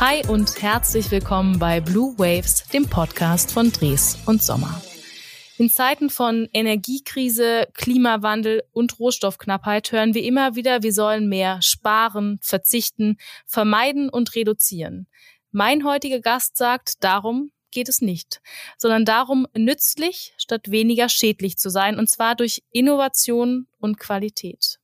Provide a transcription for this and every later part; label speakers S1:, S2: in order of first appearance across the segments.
S1: Hi und herzlich willkommen bei Blue Waves, dem Podcast von Dres und Sommer. In Zeiten von Energiekrise, Klimawandel und Rohstoffknappheit hören wir immer wieder, wir sollen mehr sparen, verzichten, vermeiden und reduzieren. Mein heutiger Gast sagt, darum geht es nicht, sondern darum, nützlich statt weniger schädlich zu sein, und zwar durch Innovation und Qualität.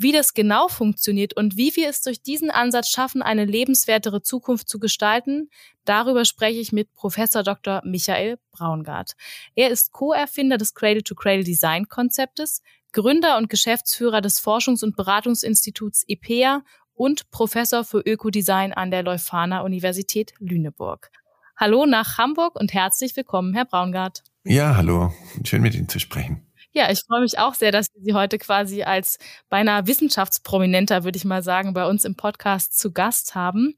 S1: Wie das genau funktioniert und wie wir es durch diesen Ansatz schaffen, eine lebenswertere Zukunft zu gestalten, darüber spreche ich mit Professor Dr. Michael Braungart. Er ist Co-Erfinder des Cradle-to-Cradle Design Konzeptes, Gründer und Geschäftsführer des Forschungs- und Beratungsinstituts IPEA und Professor für Ökodesign an der Leuphana Universität Lüneburg. Hallo nach Hamburg und herzlich willkommen, Herr Braungart.
S2: Ja, hallo. Schön mit Ihnen zu sprechen.
S1: Ja, ich freue mich auch sehr, dass wir Sie heute quasi als beinahe Wissenschaftsprominenter, würde ich mal sagen, bei uns im Podcast zu Gast haben.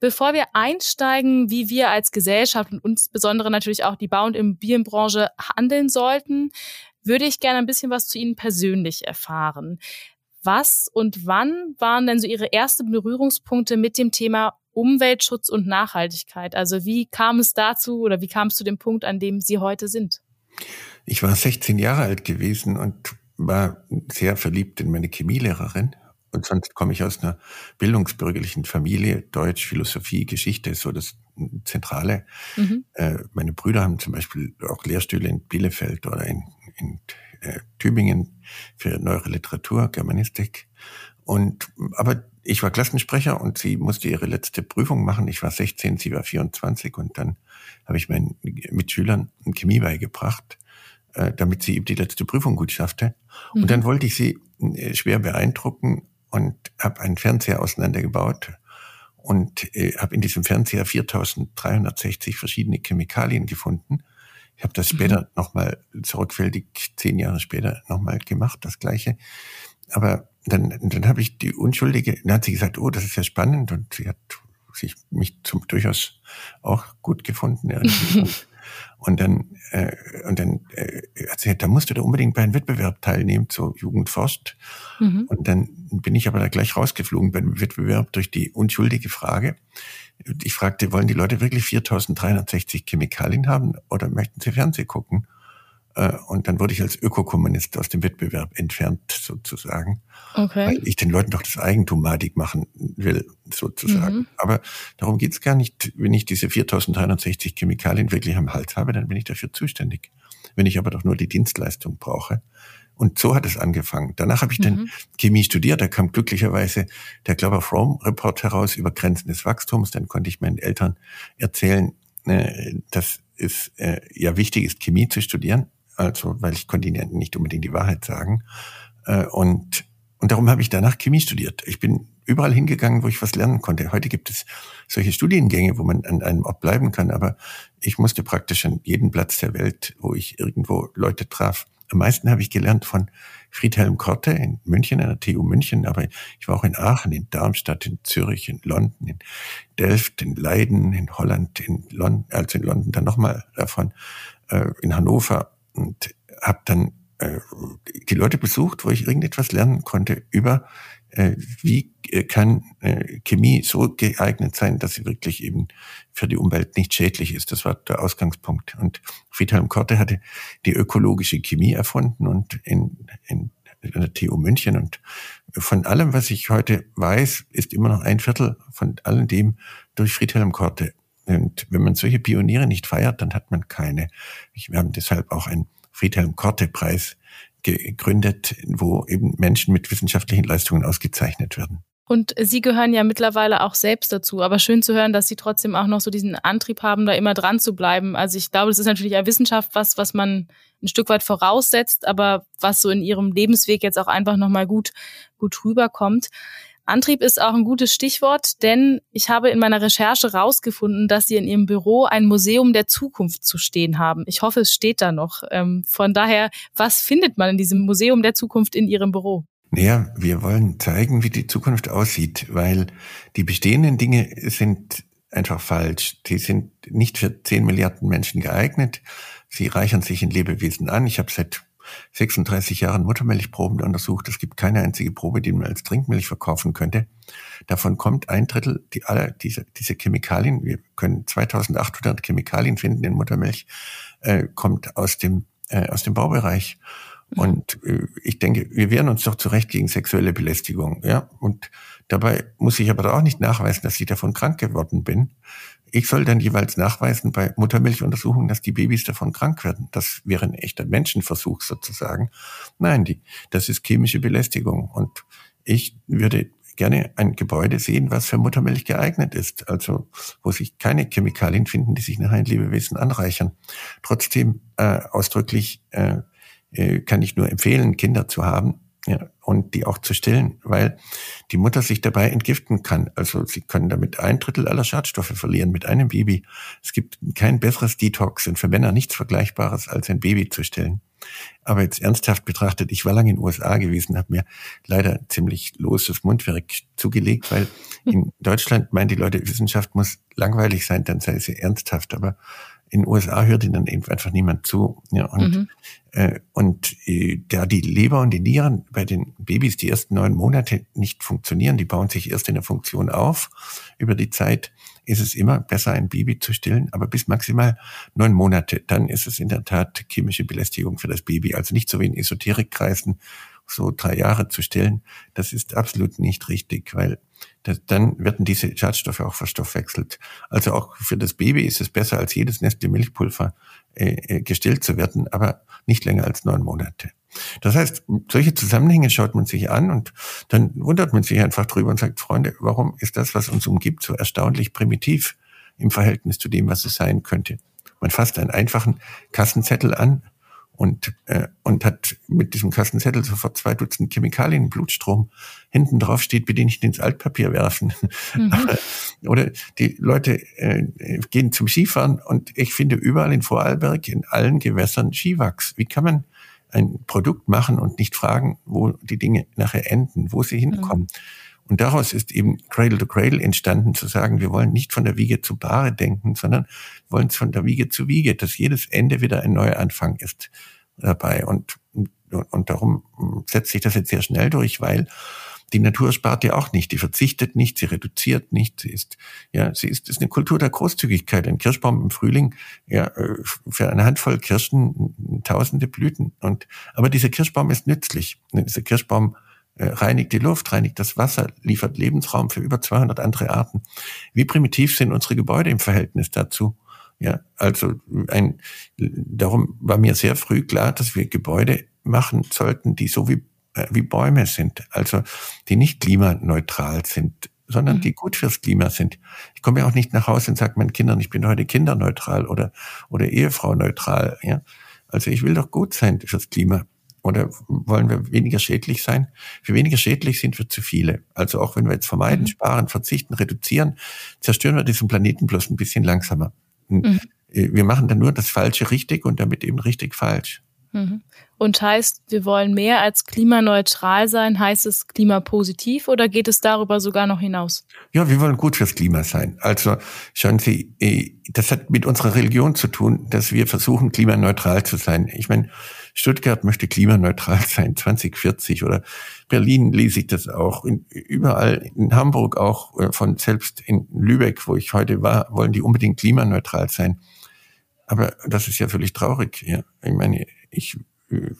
S1: Bevor wir einsteigen, wie wir als Gesellschaft und insbesondere natürlich auch die Bau- und Immobilienbranche handeln sollten, würde ich gerne ein bisschen was zu Ihnen persönlich erfahren. Was und wann waren denn so Ihre ersten Berührungspunkte mit dem Thema Umweltschutz und Nachhaltigkeit? Also wie kam es dazu oder wie kam es zu dem Punkt, an dem Sie heute sind?
S2: Ich war 16 Jahre alt gewesen und war sehr verliebt in meine Chemielehrerin. Und sonst komme ich aus einer bildungsbürgerlichen Familie. Deutsch, Philosophie, Geschichte ist so das Zentrale. Mhm. Äh, meine Brüder haben zum Beispiel auch Lehrstühle in Bielefeld oder in, in äh, Tübingen für neuere Literatur, Germanistik. Und, aber ich war Klassensprecher und sie musste ihre letzte Prüfung machen. Ich war 16, sie war 24 und dann habe ich meinen Mitschülern Chemie beigebracht, äh, damit sie eben die letzte Prüfung gut schaffte. Mhm. Und dann wollte ich sie äh, schwer beeindrucken und habe einen Fernseher auseinandergebaut und äh, habe in diesem Fernseher 4360 verschiedene Chemikalien gefunden. Ich habe das mhm. später nochmal sorgfältig, zehn Jahre später nochmal gemacht, das gleiche. Aber dann, dann habe ich die Unschuldige, dann hat sie gesagt, oh, das ist ja spannend und sie hat sich mich zum durchaus auch gut gefunden. und dann, äh, und dann äh, gesagt, da musst du da unbedingt bei einem Wettbewerb teilnehmen zur Jugendforst. Mhm. Und dann bin ich aber da gleich rausgeflogen beim Wettbewerb durch die unschuldige Frage. Ich fragte, wollen die Leute wirklich 4360 Chemikalien haben oder möchten sie Fernsehen gucken? Äh, und dann wurde ich als Ökokommunist aus dem Wettbewerb entfernt, sozusagen. Okay. Weil ich den Leuten doch das Eigentum madig machen will, sozusagen. Mhm. Aber darum geht's gar nicht. Wenn ich diese 4360 Chemikalien wirklich am Hals habe, dann bin ich dafür zuständig. Wenn ich aber doch nur die Dienstleistung brauche. Und so hat es angefangen. Danach habe ich mhm. dann Chemie studiert. Da kam glücklicherweise der Glover Frome Report heraus über Grenzen des Wachstums. Dann konnte ich meinen Eltern erzählen, äh, dass es äh, ja wichtig ist, Chemie zu studieren also weil ich konnte ihnen nicht unbedingt die Wahrheit sagen. Äh, und, und darum habe ich danach Chemie studiert. Ich bin überall hingegangen, wo ich was lernen konnte. Heute gibt es solche Studiengänge, wo man an einem Ort bleiben kann, aber ich musste praktisch an jeden Platz der Welt, wo ich irgendwo Leute traf. Am meisten habe ich gelernt von Friedhelm Korte in München, an der TU München, aber ich war auch in Aachen, in Darmstadt, in Zürich, in London, in Delft, in Leiden, in Holland, in London, also in London dann nochmal davon, äh, in Hannover und habe dann äh, die Leute besucht, wo ich irgendetwas lernen konnte über äh, wie äh, kann äh, Chemie so geeignet sein, dass sie wirklich eben für die Umwelt nicht schädlich ist. Das war der Ausgangspunkt. Und Friedhelm Korte hatte die ökologische Chemie erfunden und in, in, in der TU München. Und von allem, was ich heute weiß, ist immer noch ein Viertel von allem dem durch Friedhelm Korte und wenn man solche Pioniere nicht feiert, dann hat man keine. Wir haben deshalb auch einen Friedhelm Korte Preis gegründet, wo eben Menschen mit wissenschaftlichen Leistungen ausgezeichnet werden.
S1: Und Sie gehören ja mittlerweile auch selbst dazu. Aber schön zu hören, dass Sie trotzdem auch noch so diesen Antrieb haben, da immer dran zu bleiben. Also ich glaube, das ist natürlich eine Wissenschaft, was, was man ein Stück weit voraussetzt, aber was so in Ihrem Lebensweg jetzt auch einfach nochmal gut, gut rüberkommt. Antrieb ist auch ein gutes Stichwort, denn ich habe in meiner Recherche rausgefunden, dass Sie in Ihrem Büro ein Museum der Zukunft zu stehen haben. Ich hoffe, es steht da noch. Ähm, von daher, was findet man in diesem Museum der Zukunft in Ihrem Büro?
S2: Naja, wir wollen zeigen, wie die Zukunft aussieht, weil die bestehenden Dinge sind einfach falsch. Die sind nicht für 10 Milliarden Menschen geeignet. Sie reichern sich in Lebewesen an. Ich habe seit 36 Jahren Muttermilchproben untersucht. Es gibt keine einzige Probe, die man als Trinkmilch verkaufen könnte. Davon kommt ein Drittel, die alle diese, diese Chemikalien, wir können 2800 Chemikalien finden in Muttermilch, äh, kommt aus dem, äh, aus dem Baubereich. Mhm. Und äh, ich denke, wir wehren uns doch zurecht gegen sexuelle Belästigung. Ja? Und dabei muss ich aber auch nicht nachweisen, dass ich davon krank geworden bin. Ich soll dann jeweils nachweisen bei Muttermilchuntersuchungen, dass die Babys davon krank werden. Das wäre ein echter Menschenversuch sozusagen. Nein, die, das ist chemische Belästigung. Und ich würde gerne ein Gebäude sehen, was für Muttermilch geeignet ist. Also wo sich keine Chemikalien finden, die sich nachher in Lebewesen anreichern. Trotzdem äh, ausdrücklich äh, äh, kann ich nur empfehlen, Kinder zu haben, ja, und die auch zu stillen, weil die Mutter sich dabei entgiften kann. Also sie können damit ein Drittel aller Schadstoffe verlieren mit einem Baby. Es gibt kein besseres Detox und für Männer nichts Vergleichbares, als ein Baby zu stillen. Aber jetzt ernsthaft betrachtet, ich war lange in den USA gewesen, habe mir leider ziemlich loses Mundwerk zugelegt, weil in Deutschland meinen die Leute, Wissenschaft muss langweilig sein, dann sei sie ernsthaft. Aber in den USA hört ihnen eben einfach niemand zu. Ja, und mhm. äh, und äh, da die Leber und die Nieren bei den Babys die ersten neun Monate nicht funktionieren, die bauen sich erst in der Funktion auf über die Zeit, ist es immer besser, ein Baby zu stillen, aber bis maximal neun Monate. Dann ist es in der Tat chemische Belästigung für das Baby. Also nicht so wie in Esoterikkreisen, so drei Jahre zu stillen. Das ist absolut nicht richtig, weil das, dann werden diese Schadstoffe auch verstoffwechselt. Also auch für das Baby ist es besser, als jedes Nestle Milchpulver äh, äh, gestillt zu werden, aber nicht länger als neun Monate. Das heißt, solche Zusammenhänge schaut man sich an und dann wundert man sich einfach drüber und sagt, Freunde, warum ist das, was uns umgibt, so erstaunlich primitiv im Verhältnis zu dem, was es sein könnte? Man fasst einen einfachen Kassenzettel an, und, äh, und hat mit diesem Kassenzettel sofort zwei Dutzend Chemikalien im Blutstrom. Hinten drauf steht, bitte nicht ins Altpapier werfen. Mhm. Oder die Leute äh, gehen zum Skifahren und ich finde überall in Vorarlberg in allen Gewässern Skiwachs. Wie kann man ein Produkt machen und nicht fragen, wo die Dinge nachher enden, wo sie hinkommen? Mhm. Und daraus ist eben Cradle to Cradle entstanden, zu sagen, wir wollen nicht von der Wiege zu Bahre denken, sondern wollen es von der Wiege zu Wiege, dass jedes Ende wieder ein neuer Anfang ist dabei. Und, und, und darum setzt sich das jetzt sehr schnell durch, weil die Natur spart ja auch nicht, die verzichtet nicht, sie reduziert nicht, sie ist, ja, sie ist, ist eine Kultur der Großzügigkeit. Ein Kirschbaum im Frühling, ja, äh, für eine Handvoll Kirschen tausende Blüten. Und, aber dieser Kirschbaum ist nützlich. Dieser Kirschbaum äh, reinigt die Luft, reinigt das Wasser, liefert Lebensraum für über 200 andere Arten. Wie primitiv sind unsere Gebäude im Verhältnis dazu? Ja, also ein, darum war mir sehr früh klar, dass wir Gebäude machen sollten, die so wie, äh, wie Bäume sind, also die nicht klimaneutral sind, sondern mhm. die gut fürs Klima sind. Ich komme ja auch nicht nach Hause und sage meinen Kindern, ich bin heute kinderneutral oder, oder Ehefrau neutral. Ja? Also ich will doch gut sein fürs Klima. Oder wollen wir weniger schädlich sein? Für weniger schädlich sind wir zu viele. Also auch wenn wir jetzt vermeiden, mhm. sparen, verzichten, reduzieren, zerstören wir diesen Planeten bloß ein bisschen langsamer. Mhm. Äh, wir machen dann nur das Falsche richtig und damit eben richtig falsch.
S1: Mhm. Und heißt, wir wollen mehr als klimaneutral sein, heißt es klimapositiv oder geht es darüber sogar noch hinaus?
S2: Ja, wir wollen gut fürs Klima sein. Also schauen Sie, äh, das hat mit unserer Religion zu tun, dass wir versuchen, klimaneutral zu sein. Ich meine, Stuttgart möchte klimaneutral sein, 2040 oder Berlin lese ich das auch. In, überall in Hamburg auch, äh, von selbst in Lübeck, wo ich heute war, wollen die unbedingt klimaneutral sein. Aber das ist ja völlig traurig. Ja. Ich meine, ich äh,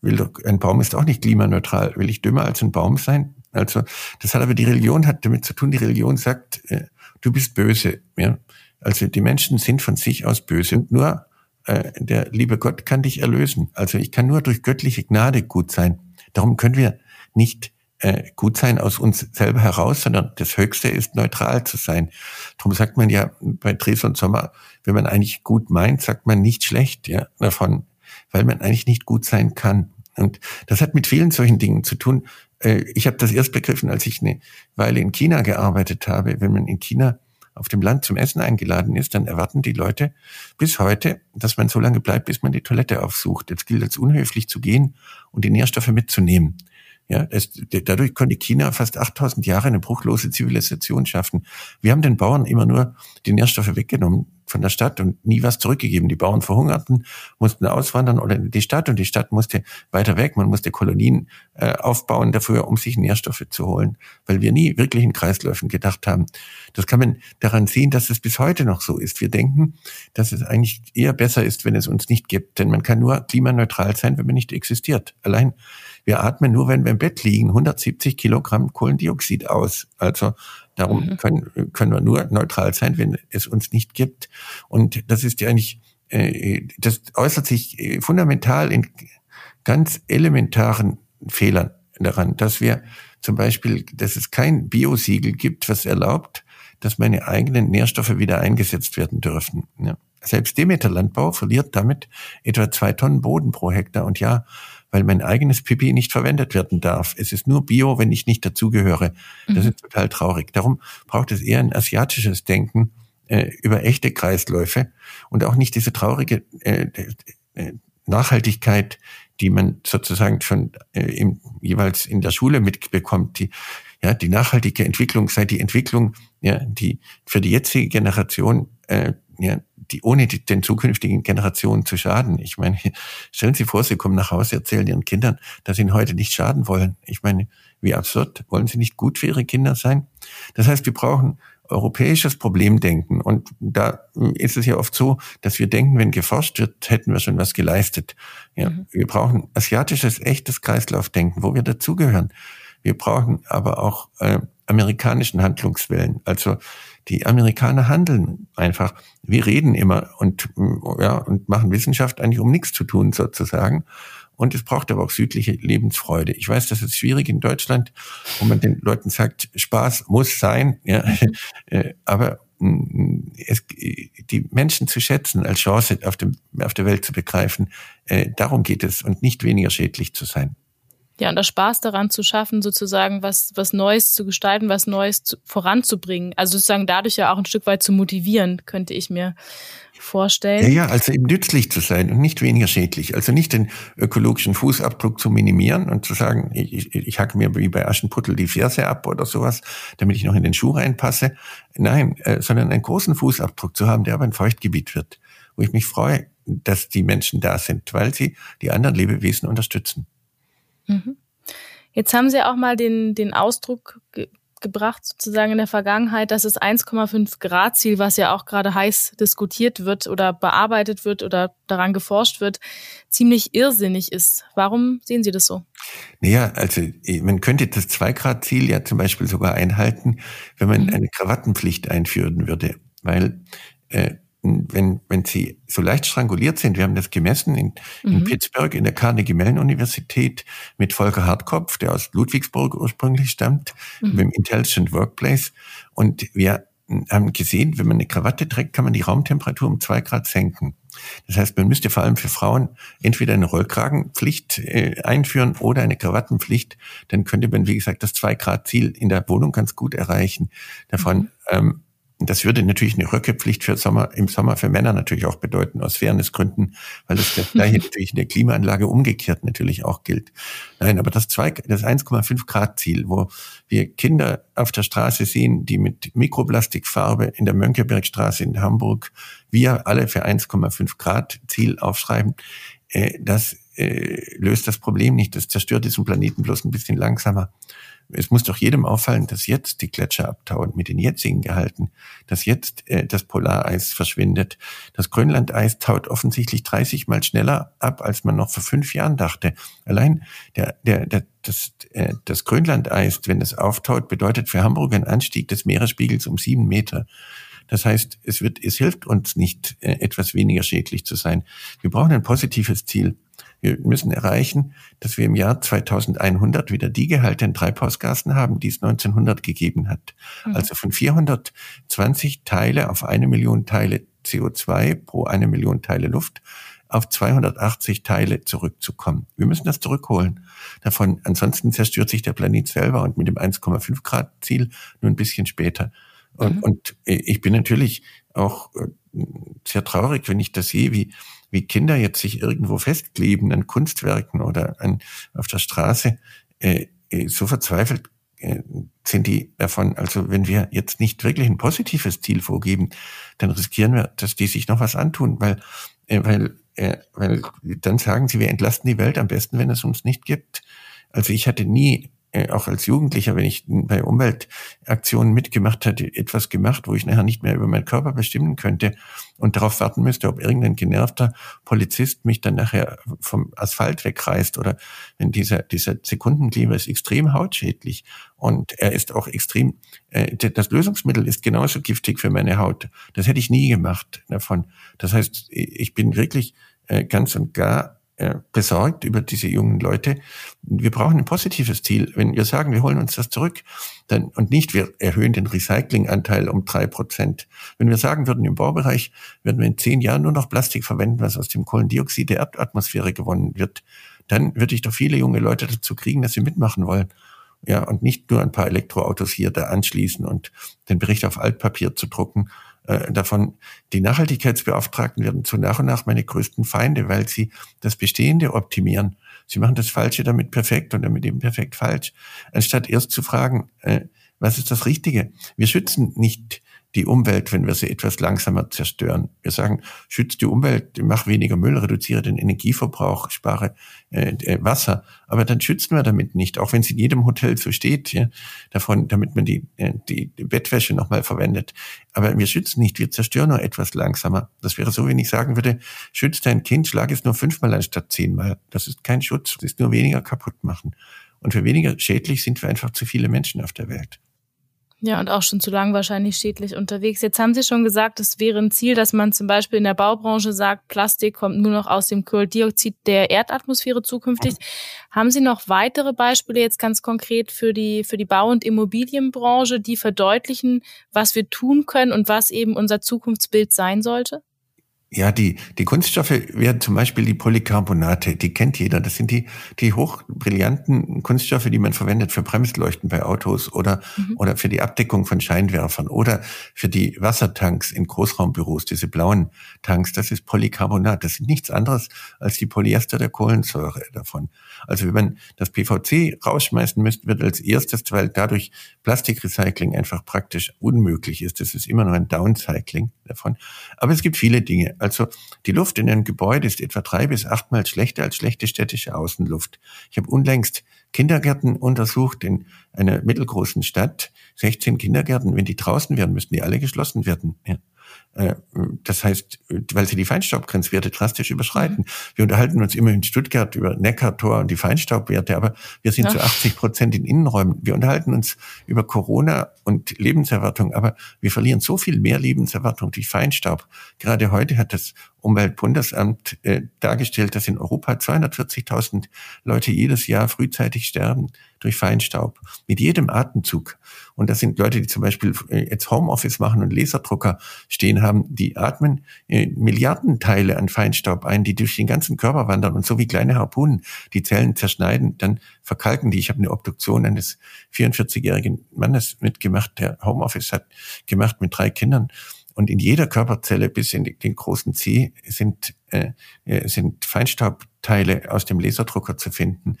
S2: will doch, ein Baum ist auch nicht klimaneutral. Will ich dümmer als ein Baum sein? Also, das hat aber die Religion hat damit zu tun. Die Religion sagt, äh, du bist böse. Ja. Also die Menschen sind von sich aus böse. Und nur äh, der liebe Gott kann dich erlösen. Also ich kann nur durch göttliche Gnade gut sein. Darum können wir nicht äh, gut sein aus uns selber heraus, sondern das Höchste ist neutral zu sein. Darum sagt man ja bei Dres und Sommer, wenn man eigentlich gut meint, sagt man nicht schlecht ja, davon, weil man eigentlich nicht gut sein kann. Und das hat mit vielen solchen Dingen zu tun. Äh, ich habe das erst begriffen, als ich eine Weile in China gearbeitet habe. Wenn man in China auf dem Land zum Essen eingeladen ist, dann erwarten die Leute bis heute, dass man so lange bleibt, bis man die Toilette aufsucht. Jetzt gilt es unhöflich zu gehen und die Nährstoffe mitzunehmen. Ja, das, dadurch konnte China fast 8000 Jahre eine bruchlose Zivilisation schaffen. Wir haben den Bauern immer nur die Nährstoffe weggenommen, von der Stadt und nie was zurückgegeben. Die Bauern verhungerten, mussten auswandern oder in die Stadt und die Stadt musste weiter weg. Man musste Kolonien äh, aufbauen dafür, um sich Nährstoffe zu holen, weil wir nie wirklich in Kreisläufen gedacht haben. Das kann man daran sehen, dass es bis heute noch so ist. Wir denken, dass es eigentlich eher besser ist, wenn es uns nicht gibt, denn man kann nur klimaneutral sein, wenn man nicht existiert. Allein wir atmen nur, wenn wir im Bett liegen, 170 Kilogramm Kohlendioxid aus. Also darum mhm. können, können wir nur neutral sein, wenn es uns nicht gibt. Und das ist ja eigentlich, äh, das äußert sich äh, fundamental in ganz elementaren Fehlern daran, dass wir zum Beispiel, dass es kein Biosiegel gibt, was erlaubt, dass meine eigenen Nährstoffe wieder eingesetzt werden dürfen. Ja. Selbst Demeter-Landbau verliert damit etwa zwei Tonnen Boden pro Hektar. Und ja, weil mein eigenes Pipi nicht verwendet werden darf. Es ist nur Bio, wenn ich nicht dazugehöre. Das mhm. ist total traurig. Darum braucht es eher ein asiatisches Denken äh, über echte Kreisläufe und auch nicht diese traurige äh, äh, Nachhaltigkeit, die man sozusagen schon äh, im, jeweils in der Schule mitbekommt. Die, ja, die nachhaltige Entwicklung sei die Entwicklung, ja, die für die jetzige Generation äh, ja, die ohne die, den zukünftigen Generationen zu schaden. Ich meine, stellen Sie vor, Sie kommen nach Hause, erzählen Ihren Kindern, dass Sie ihnen heute nicht schaden wollen. Ich meine, wie absurd. Wollen Sie nicht gut für Ihre Kinder sein? Das heißt, wir brauchen europäisches Problemdenken. Und da ist es ja oft so, dass wir denken, wenn geforscht wird, hätten wir schon was geleistet. Ja, mhm. Wir brauchen asiatisches, echtes Kreislaufdenken, wo wir dazugehören. Wir brauchen aber auch äh, amerikanischen Handlungswillen. Also die Amerikaner handeln einfach. Wir reden immer und, ja, und machen Wissenschaft eigentlich, um nichts zu tun, sozusagen. Und es braucht aber auch südliche Lebensfreude. Ich weiß, das ist schwierig in Deutschland, wo man den Leuten sagt, Spaß muss sein, ja, äh, aber mm, es, die Menschen zu schätzen, als Chance auf, dem, auf der Welt zu begreifen, äh, darum geht es und nicht weniger schädlich zu sein.
S1: Ja, und der Spaß daran zu schaffen, sozusagen was, was Neues zu gestalten, was Neues zu, voranzubringen. Also sozusagen dadurch ja auch ein Stück weit zu motivieren, könnte ich mir vorstellen.
S2: Ja, ja, also eben nützlich zu sein und nicht weniger schädlich. Also nicht den ökologischen Fußabdruck zu minimieren und zu sagen, ich, ich, ich hacke mir wie bei Aschenputtel die Ferse ab oder sowas, damit ich noch in den Schuh reinpasse. Nein, äh, sondern einen großen Fußabdruck zu haben, der aber ein Feuchtgebiet wird, wo ich mich freue, dass die Menschen da sind, weil sie die anderen Lebewesen unterstützen.
S1: Mhm. Jetzt haben Sie auch mal den, den Ausdruck ge gebracht, sozusagen in der Vergangenheit, dass das 1,5 Grad Ziel, was ja auch gerade heiß diskutiert wird oder bearbeitet wird oder daran geforscht wird, ziemlich irrsinnig ist. Warum sehen Sie das so?
S2: Naja, also man könnte das 2 Grad Ziel ja zum Beispiel sogar einhalten, wenn man mhm. eine Krawattenpflicht einführen würde, weil äh, wenn, wenn sie so leicht stranguliert sind, wir haben das gemessen in, in mhm. Pittsburgh in der Carnegie Mellon Universität mit Volker Hartkopf, der aus Ludwigsburg ursprünglich stammt, mhm. dem Intelligent Workplace. Und wir haben gesehen, wenn man eine Krawatte trägt, kann man die Raumtemperatur um zwei Grad senken. Das heißt, man müsste vor allem für Frauen entweder eine Rollkragenpflicht äh, einführen oder eine Krawattenpflicht. Dann könnte man, wie gesagt, das zwei Grad Ziel in der Wohnung ganz gut erreichen. Davon mhm. ähm, das würde natürlich eine Röckepflicht für Sommer, im Sommer für Männer natürlich auch bedeuten, aus Fairnessgründen, weil das gleiche natürlich in der Klimaanlage umgekehrt natürlich auch gilt. Nein, aber das, das 1,5 Grad Ziel, wo wir Kinder auf der Straße sehen, die mit Mikroplastikfarbe in der Mönckebergstraße in Hamburg, wir alle für 1,5 Grad Ziel aufschreiben, äh, das äh, löst das Problem nicht. Das zerstört diesen Planeten bloß ein bisschen langsamer. Es muss doch jedem auffallen, dass jetzt die Gletscher abtauen mit den jetzigen Gehalten, dass jetzt äh, das Polareis verschwindet. Das Grönlandeis taut offensichtlich 30 mal schneller ab, als man noch vor fünf Jahren dachte. Allein der, der, der, das, äh, das Grönlandeis, wenn es auftaut, bedeutet für Hamburg ein Anstieg des Meeresspiegels um sieben Meter. Das heißt, es wird, es hilft uns nicht, äh, etwas weniger schädlich zu sein. Wir brauchen ein positives Ziel. Wir müssen erreichen, dass wir im Jahr 2100 wieder die Gehalte in Treibhausgasen haben, die es 1900 gegeben hat. Mhm. Also von 420 Teile auf eine Million Teile CO2 pro eine Million Teile Luft auf 280 Teile zurückzukommen. Wir müssen das zurückholen. Davon, ansonsten zerstört sich der Planet selber und mit dem 1,5 Grad Ziel nur ein bisschen später. Und, mhm. und ich bin natürlich auch äh, sehr traurig, wenn ich das sehe, wie wie Kinder jetzt sich irgendwo festkleben an Kunstwerken oder an, auf der Straße, äh, äh, so verzweifelt, äh, sind die davon, also wenn wir jetzt nicht wirklich ein positives Ziel vorgeben, dann riskieren wir, dass die sich noch was antun, weil, äh, weil, äh, weil dann sagen sie, wir entlasten die Welt am besten, wenn es uns nicht gibt. Also ich hatte nie auch als Jugendlicher, wenn ich bei Umweltaktionen mitgemacht hatte, etwas gemacht, wo ich nachher nicht mehr über meinen Körper bestimmen könnte und darauf warten müsste, ob irgendein genervter Polizist mich dann nachher vom Asphalt wegreißt oder wenn dieser, dieser Sekundenkleber ist extrem hautschädlich und er ist auch extrem, äh, das Lösungsmittel ist genauso giftig für meine Haut. Das hätte ich nie gemacht davon. Das heißt, ich bin wirklich äh, ganz und gar äh, besorgt über diese jungen Leute. Wir brauchen ein positives Ziel. Wenn wir sagen, wir holen uns das zurück, dann, und nicht, wir erhöhen den Recyclinganteil um drei Prozent. Wenn wir sagen würden, im Baubereich werden wir in zehn Jahren nur noch Plastik verwenden, was aus dem Kohlendioxid der Erdatmosphäre gewonnen wird, dann würde ich doch viele junge Leute dazu kriegen, dass sie mitmachen wollen. Ja, und nicht nur ein paar Elektroautos hier da anschließen und den Bericht auf Altpapier zu drucken, äh, davon, die Nachhaltigkeitsbeauftragten werden zu nach und nach meine größten Feinde, weil sie das Bestehende optimieren. Sie machen das Falsche damit perfekt und damit eben perfekt falsch, anstatt erst zu fragen, äh, was ist das Richtige? Wir schützen nicht die Umwelt, wenn wir sie etwas langsamer zerstören. Wir sagen, schützt die Umwelt, mach weniger Müll, reduziere den Energieverbrauch, spare äh, äh, Wasser. Aber dann schützen wir damit nicht, auch wenn es in jedem Hotel so steht, ja, davon, damit man die, äh, die, Bettwäsche nochmal verwendet. Aber wir schützen nicht, wir zerstören nur etwas langsamer. Das wäre so, wenn ich sagen würde, schützt dein Kind, schlag es nur fünfmal anstatt zehnmal. Das ist kein Schutz, das ist nur weniger kaputt machen. Und für weniger schädlich sind wir einfach zu viele Menschen auf der Welt.
S1: Ja, und auch schon zu lang wahrscheinlich schädlich unterwegs. Jetzt haben Sie schon gesagt, es wäre ein Ziel, dass man zum Beispiel in der Baubranche sagt, Plastik kommt nur noch aus dem Kohlendioxid der Erdatmosphäre zukünftig. Haben Sie noch weitere Beispiele jetzt ganz konkret für die, für die Bau- und Immobilienbranche, die verdeutlichen, was wir tun können und was eben unser Zukunftsbild sein sollte?
S2: Ja, die, die Kunststoffe werden zum Beispiel die Polycarbonate, die kennt jeder. Das sind die, die hochbrillanten Kunststoffe, die man verwendet für Bremsleuchten bei Autos oder, mhm. oder für die Abdeckung von Scheinwerfern oder für die Wassertanks in Großraumbüros, diese blauen Tanks. Das ist Polycarbonat. Das ist nichts anderes als die Polyester der Kohlensäure davon. Also wenn man das PVC rausschmeißen müsste, wird als erstes, weil dadurch Plastikrecycling einfach praktisch unmöglich ist. Das ist immer nur ein Downcycling davon. Aber es gibt viele Dinge. Also die Luft in einem Gebäude ist etwa drei bis achtmal schlechter als schlechte städtische Außenluft. Ich habe unlängst Kindergärten untersucht in einer mittelgroßen Stadt. 16 Kindergärten, wenn die draußen wären, müssten die alle geschlossen werden. Ja. Äh, das heißt, weil sie die Feinstaubgrenzwerte drastisch überschreiten. Wir unterhalten uns immer in Stuttgart über Neckartor und die Feinstaubwerte, aber wir sind ja. zu 80 Prozent in Innenräumen. Wir unterhalten uns über Corona und Lebenserwartung, aber wir verlieren so viel mehr Lebenserwartung durch Feinstaub. Gerade heute hat das Umweltbundesamt äh, dargestellt, dass in Europa 240.000 Leute jedes Jahr frühzeitig sterben durch Feinstaub. Mit jedem Atemzug. Und das sind Leute, die zum Beispiel äh, jetzt Homeoffice machen und Laserdrucker stehen haben, die atmen äh, Milliardenteile an Feinstaub ein, die durch den ganzen Körper wandern und so wie kleine Harpunen die Zellen zerschneiden, dann verkalken die. Ich habe eine Obduktion eines 44-jährigen Mannes mitgemacht, der Homeoffice hat gemacht mit drei Kindern. Und in jeder Körperzelle bis in den großen C sind, äh, äh, sind Feinstaubteile aus dem Laserdrucker zu finden.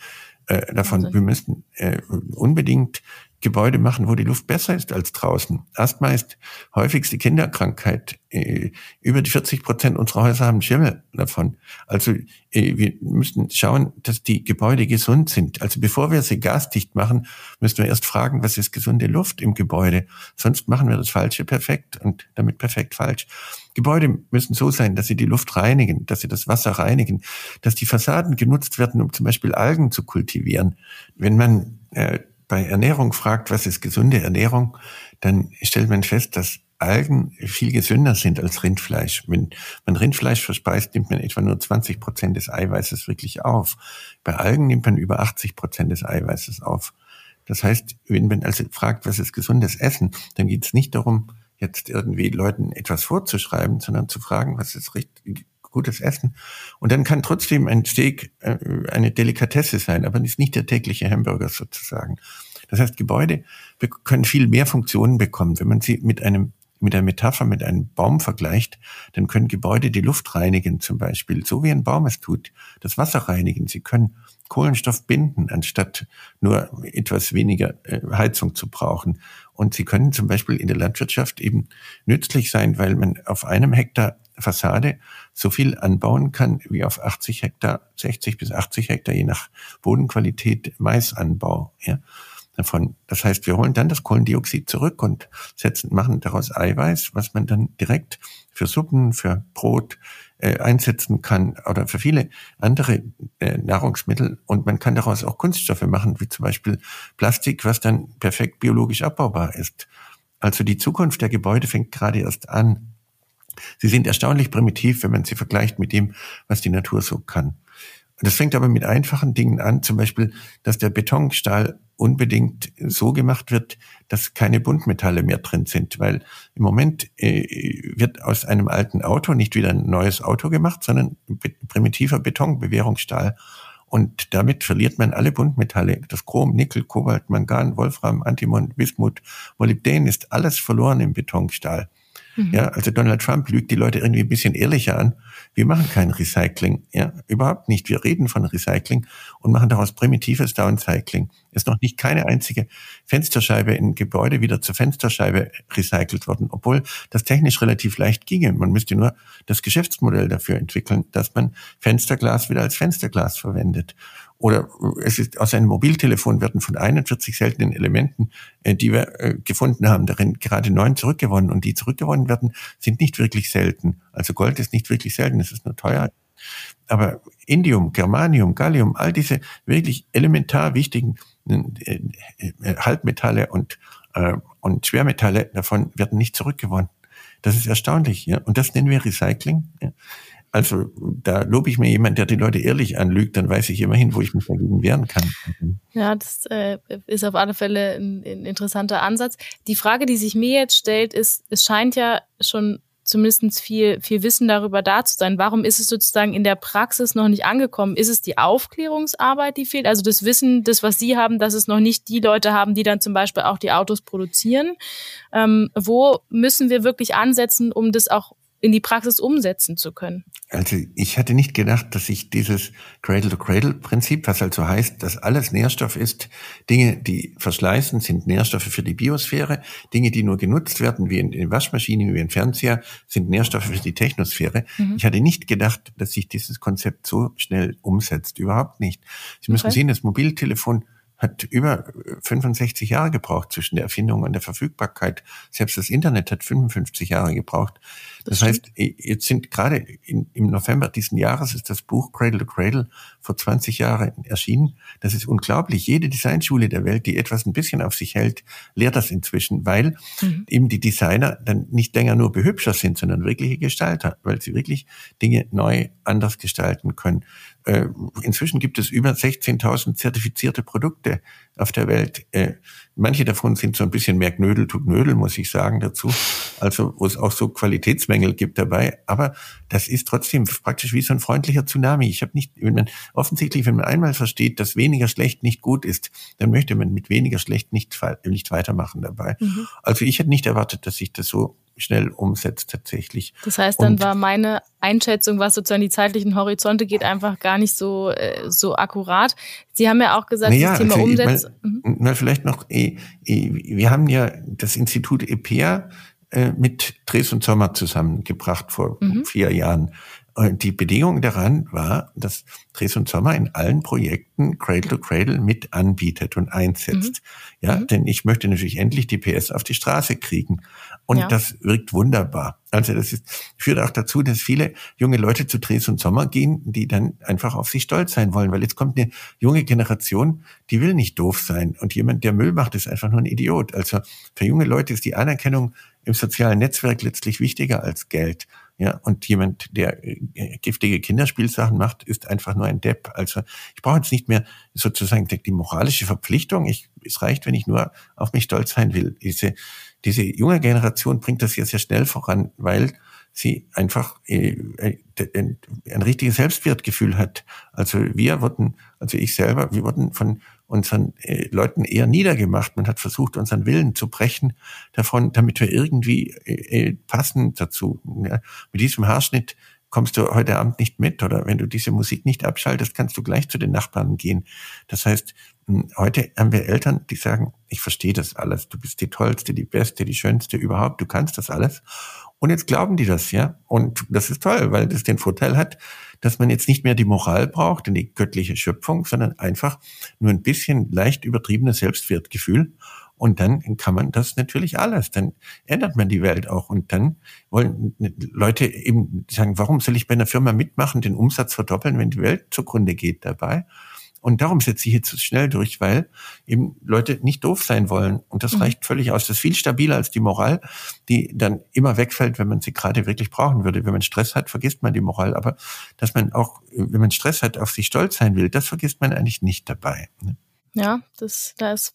S2: Äh, davon, also. wir müssen äh, unbedingt Gebäude machen, wo die Luft besser ist als draußen. Asthma ist häufigste Kinderkrankheit. Äh, über die 40 Prozent unserer Häuser haben Schimmel davon. Also äh, wir müssen schauen, dass die Gebäude gesund sind. Also bevor wir sie gasdicht machen, müssen wir erst fragen, was ist gesunde Luft im Gebäude. Sonst machen wir das Falsche perfekt und damit perfekt falsch. Gebäude müssen so sein, dass sie die Luft reinigen, dass sie das Wasser reinigen, dass die Fassaden genutzt werden, um zum Beispiel Algen zu kultivieren. Wenn man äh, bei Ernährung fragt, was ist gesunde Ernährung, dann stellt man fest, dass Algen viel gesünder sind als Rindfleisch. Wenn man Rindfleisch verspeist, nimmt man etwa nur 20 Prozent des Eiweißes wirklich auf. Bei Algen nimmt man über 80 Prozent des Eiweißes auf. Das heißt, wenn man also fragt, was ist gesundes Essen, dann geht es nicht darum, jetzt irgendwie Leuten etwas vorzuschreiben, sondern zu fragen, was ist richtig, gutes Essen. Und dann kann trotzdem ein Steak äh, eine Delikatesse sein, aber ist nicht der tägliche Hamburger sozusagen. Das heißt, Gebäude können viel mehr Funktionen bekommen, wenn man sie mit einem mit einer Metapher mit einem Baum vergleicht, dann können Gebäude die Luft reinigen zum Beispiel, so wie ein Baum es tut, das Wasser reinigen. Sie können Kohlenstoff binden, anstatt nur etwas weniger äh, Heizung zu brauchen. Und sie können zum Beispiel in der Landwirtschaft eben nützlich sein, weil man auf einem Hektar Fassade so viel anbauen kann wie auf 80 Hektar, 60 bis 80 Hektar, je nach Bodenqualität Maisanbau. Ja davon. Das heißt, wir holen dann das Kohlendioxid zurück und setzen, machen daraus Eiweiß, was man dann direkt für Suppen, für Brot äh, einsetzen kann oder für viele andere äh, Nahrungsmittel. Und man kann daraus auch Kunststoffe machen, wie zum Beispiel Plastik, was dann perfekt biologisch abbaubar ist. Also die Zukunft der Gebäude fängt gerade erst an. Sie sind erstaunlich primitiv, wenn man sie vergleicht mit dem, was die Natur so kann. Das fängt aber mit einfachen Dingen an, zum Beispiel, dass der Betonstahl unbedingt so gemacht wird, dass keine Buntmetalle mehr drin sind, weil im Moment äh, wird aus einem alten Auto nicht wieder ein neues Auto gemacht, sondern primitiver Betonbewährungsstahl. Und damit verliert man alle Buntmetalle. Das Chrom, Nickel, Kobalt, Mangan, Wolfram, Antimon, Bismut, Molybden ist alles verloren im Betonstahl. Mhm. Ja, also Donald Trump lügt die Leute irgendwie ein bisschen ehrlicher an. Wir machen kein Recycling, ja, überhaupt nicht. Wir reden von Recycling und machen daraus primitives Downcycling. Es ist noch nicht keine einzige Fensterscheibe in Gebäude wieder zur Fensterscheibe recycelt worden, obwohl das technisch relativ leicht ginge. Man müsste nur das Geschäftsmodell dafür entwickeln, dass man Fensterglas wieder als Fensterglas verwendet. Oder es ist aus einem Mobiltelefon werden von 41 seltenen Elementen, äh, die wir äh, gefunden haben, darin gerade neun zurückgewonnen. Und die zurückgewonnen werden, sind nicht wirklich selten. Also Gold ist nicht wirklich selten, es ist nur teuer. Aber Indium, Germanium, Gallium, all diese wirklich elementar wichtigen äh, Halbmetalle und, und Schwermetalle davon werden nicht zurückgewonnen. Das ist erstaunlich. Ja? Und das nennen wir Recycling. Ja? Also da lobe ich mir jemand, der die Leute ehrlich anlügt, dann weiß ich immerhin, wo ich mich dagegen wehren kann.
S1: Ja, das äh, ist auf alle Fälle ein, ein interessanter Ansatz. Die Frage, die sich mir jetzt stellt, ist, es scheint ja schon zumindest viel, viel Wissen darüber da zu sein. Warum ist es sozusagen in der Praxis noch nicht angekommen? Ist es die Aufklärungsarbeit, die fehlt? Also das Wissen, das, was Sie haben, dass es noch nicht die Leute haben, die dann zum Beispiel auch die Autos produzieren. Ähm, wo müssen wir wirklich ansetzen, um das auch in die Praxis umsetzen zu können?
S2: Also ich hatte nicht gedacht, dass ich dieses Cradle-to-Cradle-Prinzip, was also heißt, dass alles Nährstoff ist, Dinge, die verschleißen, sind Nährstoffe für die Biosphäre, Dinge, die nur genutzt werden, wie in, in Waschmaschinen, wie in Fernseher, sind Nährstoffe für die Technosphäre. Mhm. Ich hatte nicht gedacht, dass sich dieses Konzept so schnell umsetzt. Überhaupt nicht. Sie müssen okay. sehen, das Mobiltelefon hat über 65 Jahre gebraucht zwischen der Erfindung und der Verfügbarkeit. Selbst das Internet hat 55 Jahre gebraucht. Das, das heißt, jetzt sind gerade in, im November diesen Jahres ist das Buch Cradle to Cradle vor 20 Jahren erschienen. Das ist unglaublich. Jede Designschule der Welt, die etwas ein bisschen auf sich hält, lehrt das inzwischen, weil mhm. eben die Designer dann nicht länger nur Behübscher sind, sondern wirkliche Gestalter, weil sie wirklich Dinge neu anders gestalten können. Äh, inzwischen gibt es über 16.000 zertifizierte Produkte auf der Welt. Äh, manche davon sind so ein bisschen mehr Knödel tut Knödel, muss ich sagen dazu. Also wo es auch so Qualitätsmängel gibt dabei. Aber das ist trotzdem praktisch wie so ein freundlicher Tsunami. Ich habe nicht, wenn man offensichtlich, wenn man einmal versteht, dass weniger schlecht nicht gut ist, dann möchte man mit weniger schlecht nicht, nicht weitermachen dabei. Mhm. Also ich hätte nicht erwartet, dass sich das so schnell umsetzt tatsächlich.
S1: Das heißt, dann und war meine Einschätzung, was sozusagen die zeitlichen Horizonte geht, einfach gar nicht so äh, so akkurat. Sie haben ja auch gesagt, naja, das Thema also, Umsetzung.
S2: Mal, mal vielleicht noch, äh, äh, wir haben ja das Institut EPEA äh, mit Dres und Sommer zusammengebracht vor mhm. vier Jahren. Und die Bedingung daran war, dass Dres und Sommer in allen Projekten Cradle to Cradle mit anbietet und einsetzt. Mhm. Ja, mhm. denn ich möchte natürlich endlich die PS auf die Straße kriegen. Und ja. das wirkt wunderbar. Also das ist, führt auch dazu, dass viele junge Leute zu Dres und Sommer gehen, die dann einfach auf sich stolz sein wollen, weil jetzt kommt eine junge Generation, die will nicht doof sein. Und jemand, der Müll macht, ist einfach nur ein Idiot. Also für junge Leute ist die Anerkennung im sozialen Netzwerk letztlich wichtiger als Geld. Ja, und jemand, der äh, giftige Kinderspielsachen macht, ist einfach nur ein Depp. Also ich brauche jetzt nicht mehr sozusagen die moralische Verpflichtung. Ich, es reicht, wenn ich nur auf mich stolz sein will. Diese, diese junge Generation bringt das hier sehr schnell voran, weil sie einfach äh, äh ein, richtiges Selbstwertgefühl hat. Also wir wurden, also ich selber, wir wurden von unseren äh, Leuten eher niedergemacht. Man hat versucht, unseren Willen zu brechen davon, damit wir irgendwie passen dazu. Mit diesem Haarschnitt kommst du heute Abend nicht mit oder wenn du diese Musik nicht abschaltest, kannst du gleich zu den Nachbarn gehen. Das heißt, hm, heute haben wir Eltern, die sagen, ich verstehe das alles, du bist die tollste, die beste, die schönste überhaupt, du kannst das alles. Und jetzt glauben die das, ja. Und das ist toll, weil das den Vorteil hat, dass man jetzt nicht mehr die Moral braucht und die göttliche Schöpfung, sondern einfach nur ein bisschen leicht übertriebenes Selbstwertgefühl. Und dann kann man das natürlich alles. Dann ändert man die Welt auch. Und dann wollen Leute eben sagen, warum soll ich bei einer Firma mitmachen, den Umsatz verdoppeln, wenn die Welt zugrunde geht dabei? Und darum setze ich jetzt so schnell durch, weil eben Leute nicht doof sein wollen. Und das mhm. reicht völlig aus. Das ist viel stabiler als die Moral, die dann immer wegfällt, wenn man sie gerade wirklich brauchen würde. Wenn man Stress hat, vergisst man die Moral. Aber dass man auch, wenn man Stress hat, auf sich stolz sein will, das vergisst man eigentlich nicht dabei. Ne?
S1: Ja, das, da ist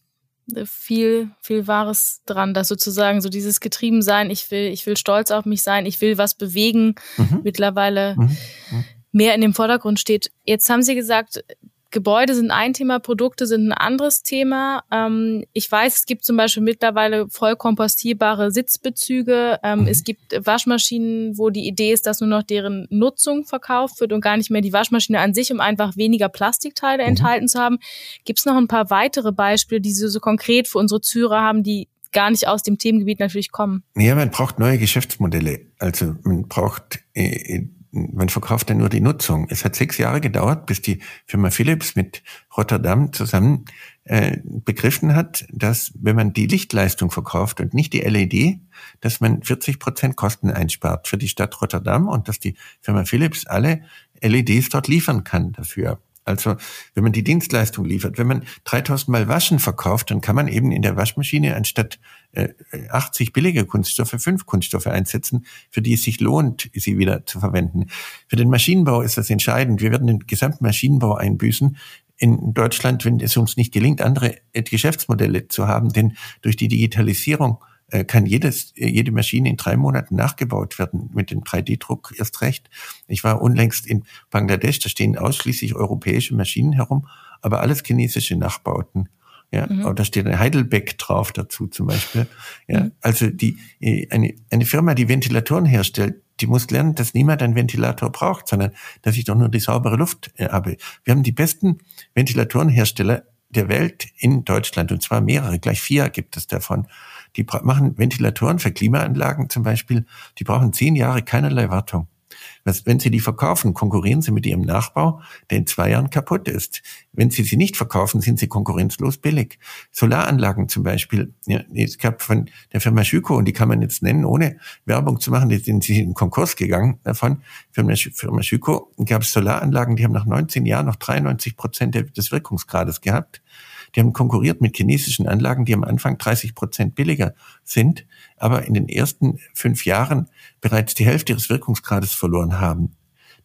S1: viel, viel Wahres dran, dass sozusagen so dieses Getriebensein, ich will, ich will stolz auf mich sein, ich will was bewegen, mhm. mittlerweile mhm. mhm. mehr in dem Vordergrund steht. Jetzt haben Sie gesagt, Gebäude sind ein Thema, Produkte sind ein anderes Thema. Ähm, ich weiß, es gibt zum Beispiel mittlerweile voll kompostierbare Sitzbezüge. Ähm, mhm. Es gibt Waschmaschinen, wo die Idee ist, dass nur noch deren Nutzung verkauft wird und gar nicht mehr die Waschmaschine an sich, um einfach weniger Plastikteile mhm. enthalten zu haben. Gibt es noch ein paar weitere Beispiele, die Sie so konkret für unsere Zuhörer haben, die gar nicht aus dem Themengebiet natürlich kommen?
S2: Ja, man braucht neue Geschäftsmodelle. Also man braucht äh, man verkauft ja nur die Nutzung. Es hat sechs Jahre gedauert, bis die Firma Philips mit Rotterdam zusammen äh, begriffen hat, dass wenn man die Lichtleistung verkauft und nicht die LED, dass man 40 Prozent Kosten einspart für die Stadt Rotterdam und dass die Firma Philips alle LEDs dort liefern kann dafür. Also wenn man die Dienstleistung liefert, wenn man 3000 Mal Waschen verkauft, dann kann man eben in der Waschmaschine anstatt äh, 80 billige Kunststoffe fünf Kunststoffe einsetzen, für die es sich lohnt, sie wieder zu verwenden. Für den Maschinenbau ist das entscheidend. Wir werden den gesamten Maschinenbau einbüßen in Deutschland, wenn es uns nicht gelingt, andere Geschäftsmodelle zu haben, denn durch die Digitalisierung äh, kann jedes, äh, jede Maschine in drei Monaten nachgebaut werden, mit dem 3D-Druck erst recht. Ich war unlängst in Bangladesch, da stehen ausschließlich europäische Maschinen herum, aber alles chinesische Nachbauten. Ja, mhm. da steht ein Heidelbeck drauf dazu zum Beispiel. Ja, mhm. also die, äh, eine, eine Firma, die Ventilatoren herstellt, die muss lernen, dass niemand einen Ventilator braucht, sondern dass ich doch nur die saubere Luft habe. Wir haben die besten Ventilatorenhersteller der Welt in Deutschland und zwar mehrere, gleich vier gibt es davon die machen Ventilatoren für Klimaanlagen zum Beispiel, die brauchen zehn Jahre keinerlei Wartung. Wenn Sie die verkaufen, konkurrieren Sie mit Ihrem Nachbau, der in zwei Jahren kaputt ist. Wenn Sie sie nicht verkaufen, sind Sie konkurrenzlos billig. Solaranlagen zum Beispiel. Ja, es gab von der Firma Schüko, und die kann man jetzt nennen, ohne Werbung zu machen, die sind sie in Konkurs gegangen davon. Firma, Firma Schüko gab es Solaranlagen, die haben nach 19 Jahren noch 93 Prozent des Wirkungsgrades gehabt. Die haben konkurriert mit chinesischen Anlagen, die am Anfang 30 Prozent billiger sind, aber in den ersten fünf Jahren bereits die Hälfte ihres Wirkungsgrades verloren haben.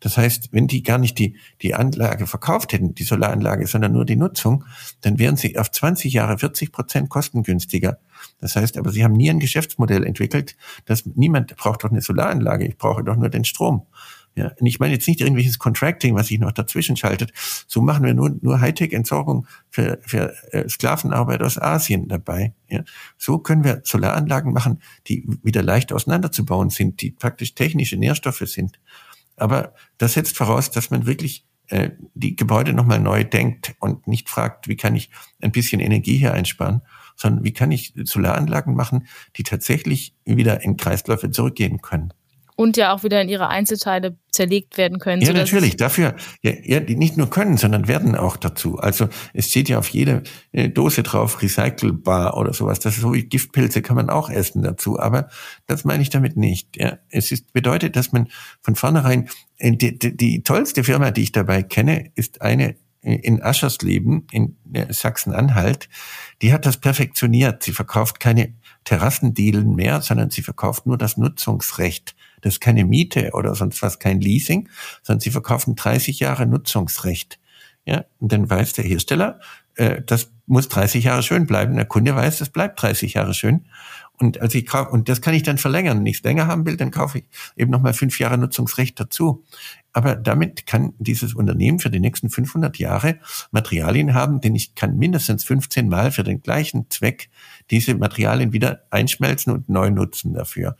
S2: Das heißt, wenn die gar nicht die, die Anlage verkauft hätten, die Solaranlage, sondern nur die Nutzung, dann wären sie auf 20 Jahre 40 Prozent kostengünstiger. Das heißt aber, sie haben nie ein Geschäftsmodell entwickelt, dass niemand braucht doch eine Solaranlage, ich brauche doch nur den Strom. Ja, und ich meine jetzt nicht irgendwelches Contracting, was sich noch dazwischen schaltet. So machen wir nur, nur Hightech-Entsorgung für, für äh, Sklavenarbeit aus Asien dabei. Ja. So können wir Solaranlagen machen, die wieder leicht auseinanderzubauen sind, die praktisch technische Nährstoffe sind. Aber das setzt voraus, dass man wirklich äh, die Gebäude nochmal neu denkt und nicht fragt, wie kann ich ein bisschen Energie hier einsparen, sondern wie kann ich Solaranlagen machen, die tatsächlich wieder in Kreisläufe zurückgehen können
S1: und ja auch wieder in ihre Einzelteile zerlegt werden können.
S2: Ja, natürlich. Dafür, ja, ja, die nicht nur können, sondern werden auch dazu. Also es steht ja auf jeder äh, Dose drauf, recycelbar oder sowas. Das ist so wie Giftpilze kann man auch essen dazu. Aber das meine ich damit nicht. Ja, es ist, bedeutet, dass man von vornherein, äh, die, die, die tollste Firma, die ich dabei kenne, ist eine äh, in Aschersleben in Sachsen-Anhalt. Die hat das perfektioniert. Sie verkauft keine Terrassendealen mehr, sondern sie verkauft nur das Nutzungsrecht das ist keine Miete oder sonst was, kein Leasing, sondern sie verkaufen 30 Jahre Nutzungsrecht. Ja, und dann weiß der Hersteller, äh, das muss 30 Jahre schön bleiben. Der Kunde weiß, es bleibt 30 Jahre schön. Und als ich und das kann ich dann verlängern. Wenn ich es länger haben will, dann kaufe ich eben nochmal fünf Jahre Nutzungsrecht dazu. Aber damit kann dieses Unternehmen für die nächsten 500 Jahre Materialien haben, denn ich kann mindestens 15 Mal für den gleichen Zweck diese Materialien wieder einschmelzen und neu nutzen dafür.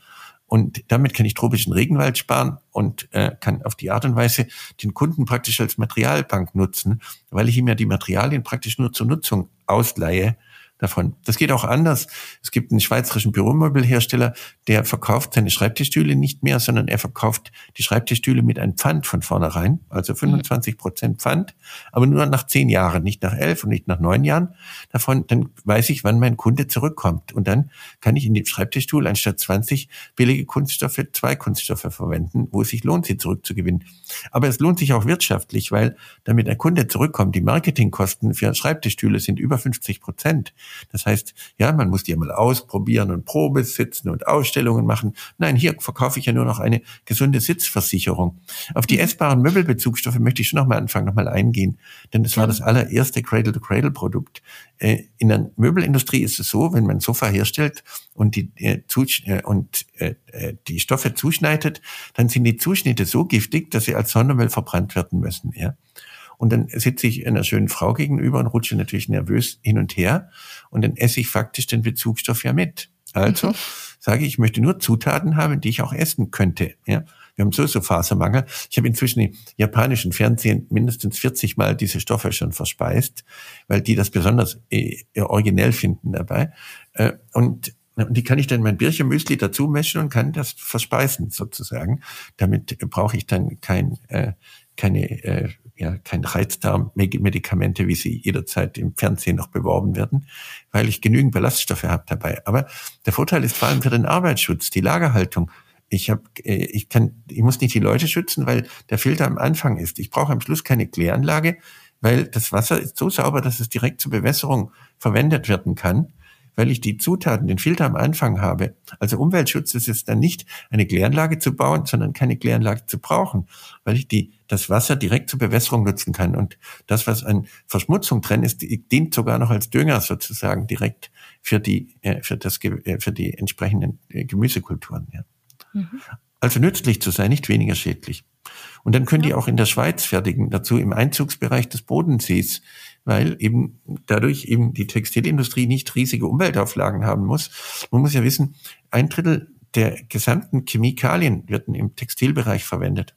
S2: Und damit kann ich tropischen Regenwald sparen und äh, kann auf die Art und Weise den Kunden praktisch als Materialbank nutzen, weil ich ihm ja die Materialien praktisch nur zur Nutzung ausleihe davon. Das geht auch anders. Es gibt einen schweizerischen Büromöbelhersteller, der verkauft seine Schreibtischstühle nicht mehr, sondern er verkauft die Schreibtischstühle mit einem Pfand von vornherein, also 25 mhm. Prozent Pfand, aber nur nach zehn Jahren, nicht nach elf und nicht nach neun Jahren. Davon, dann weiß ich, wann mein Kunde zurückkommt. Und dann kann ich in dem Schreibtischstuhl anstatt 20 billige Kunststoffe zwei Kunststoffe verwenden, wo es sich lohnt, sie zurückzugewinnen. Aber es lohnt sich auch wirtschaftlich, weil damit ein Kunde zurückkommt, die Marketingkosten für Schreibtischstühle sind über 50 Prozent. Das heißt, ja, man muss die einmal ausprobieren und Probe sitzen und Ausstellungen machen. Nein, hier verkaufe ich ja nur noch eine gesunde Sitzversicherung. Auf die mhm. essbaren Möbelbezugsstoffe möchte ich schon noch mal anfangen, noch mal eingehen, denn das war das allererste Cradle-to-Cradle-Produkt. Äh, in der Möbelindustrie ist es so, wenn man ein Sofa herstellt und die, äh, äh, und die Stoffe zuschneidet, dann sind die Zuschnitte so giftig, dass sie als Sondermüll verbrannt werden müssen. Ja? Und dann sitze ich einer schönen Frau gegenüber und rutsche natürlich nervös hin und her. Und dann esse ich faktisch den Bezugsstoff ja mit. Also mhm. sage ich, ich möchte nur Zutaten haben, die ich auch essen könnte. Ja? Wir haben sowieso Fasermangel. Ich habe inzwischen im japanischen Fernsehen mindestens 40 Mal diese Stoffe schon verspeist, weil die das besonders äh, originell finden dabei. Äh, und und die kann ich dann mein Birchermüsli dazu mischen und kann das verspeisen sozusagen. Damit brauche ich dann kein, äh, keine äh, ja kein Reizdarm-Medikamente, wie sie jederzeit im Fernsehen noch beworben werden, weil ich genügend Ballaststoffe habe dabei. Aber der Vorteil ist vor allem für den Arbeitsschutz, die Lagerhaltung. Ich habe, äh, ich kann, ich muss nicht die Leute schützen, weil der Filter am Anfang ist. Ich brauche am Schluss keine Kläranlage, weil das Wasser ist so sauber, dass es direkt zur Bewässerung verwendet werden kann weil ich die Zutaten, den Filter am Anfang habe. Also Umweltschutz ist es dann nicht, eine Kläranlage zu bauen, sondern keine Kläranlage zu brauchen, weil ich die, das Wasser direkt zur Bewässerung nutzen kann. Und das, was an Verschmutzung drin ist, dient sogar noch als Dünger sozusagen direkt für die, äh, für das, äh, für die entsprechenden äh, Gemüsekulturen. Ja. Mhm. Also nützlich zu sein, nicht weniger schädlich. Und dann können ja. die auch in der Schweiz fertigen, dazu im Einzugsbereich des Bodensees weil eben dadurch eben die Textilindustrie nicht riesige Umweltauflagen haben muss. Man muss ja wissen, ein Drittel der gesamten Chemikalien werden im Textilbereich verwendet.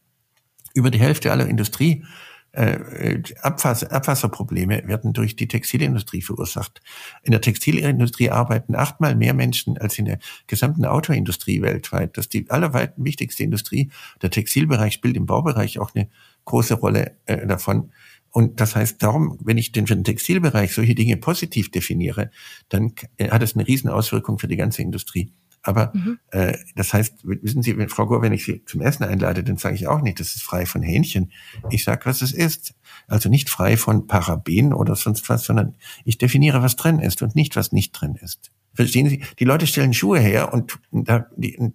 S2: Über die Hälfte aller Industrie äh, Abwasser, Abwasserprobleme werden durch die Textilindustrie verursacht. In der Textilindustrie arbeiten achtmal mehr Menschen als in der gesamten Autoindustrie weltweit. Das ist die allerweit wichtigste Industrie. Der Textilbereich spielt im Baubereich auch eine große Rolle äh, davon. Und das heißt, darum, wenn ich den, für den Textilbereich solche Dinge positiv definiere, dann äh, hat es eine riesen Auswirkung für die ganze Industrie. Aber mhm. äh, das heißt, wissen Sie, wenn, Frau Gore, wenn ich Sie zum Essen einlade, dann sage ich auch nicht, das ist frei von Hähnchen. Ich sage, was es ist. Also nicht frei von Paraben oder sonst was, sondern ich definiere, was drin ist und nicht, was nicht drin ist. Verstehen Sie? Die Leute stellen Schuhe her und, und,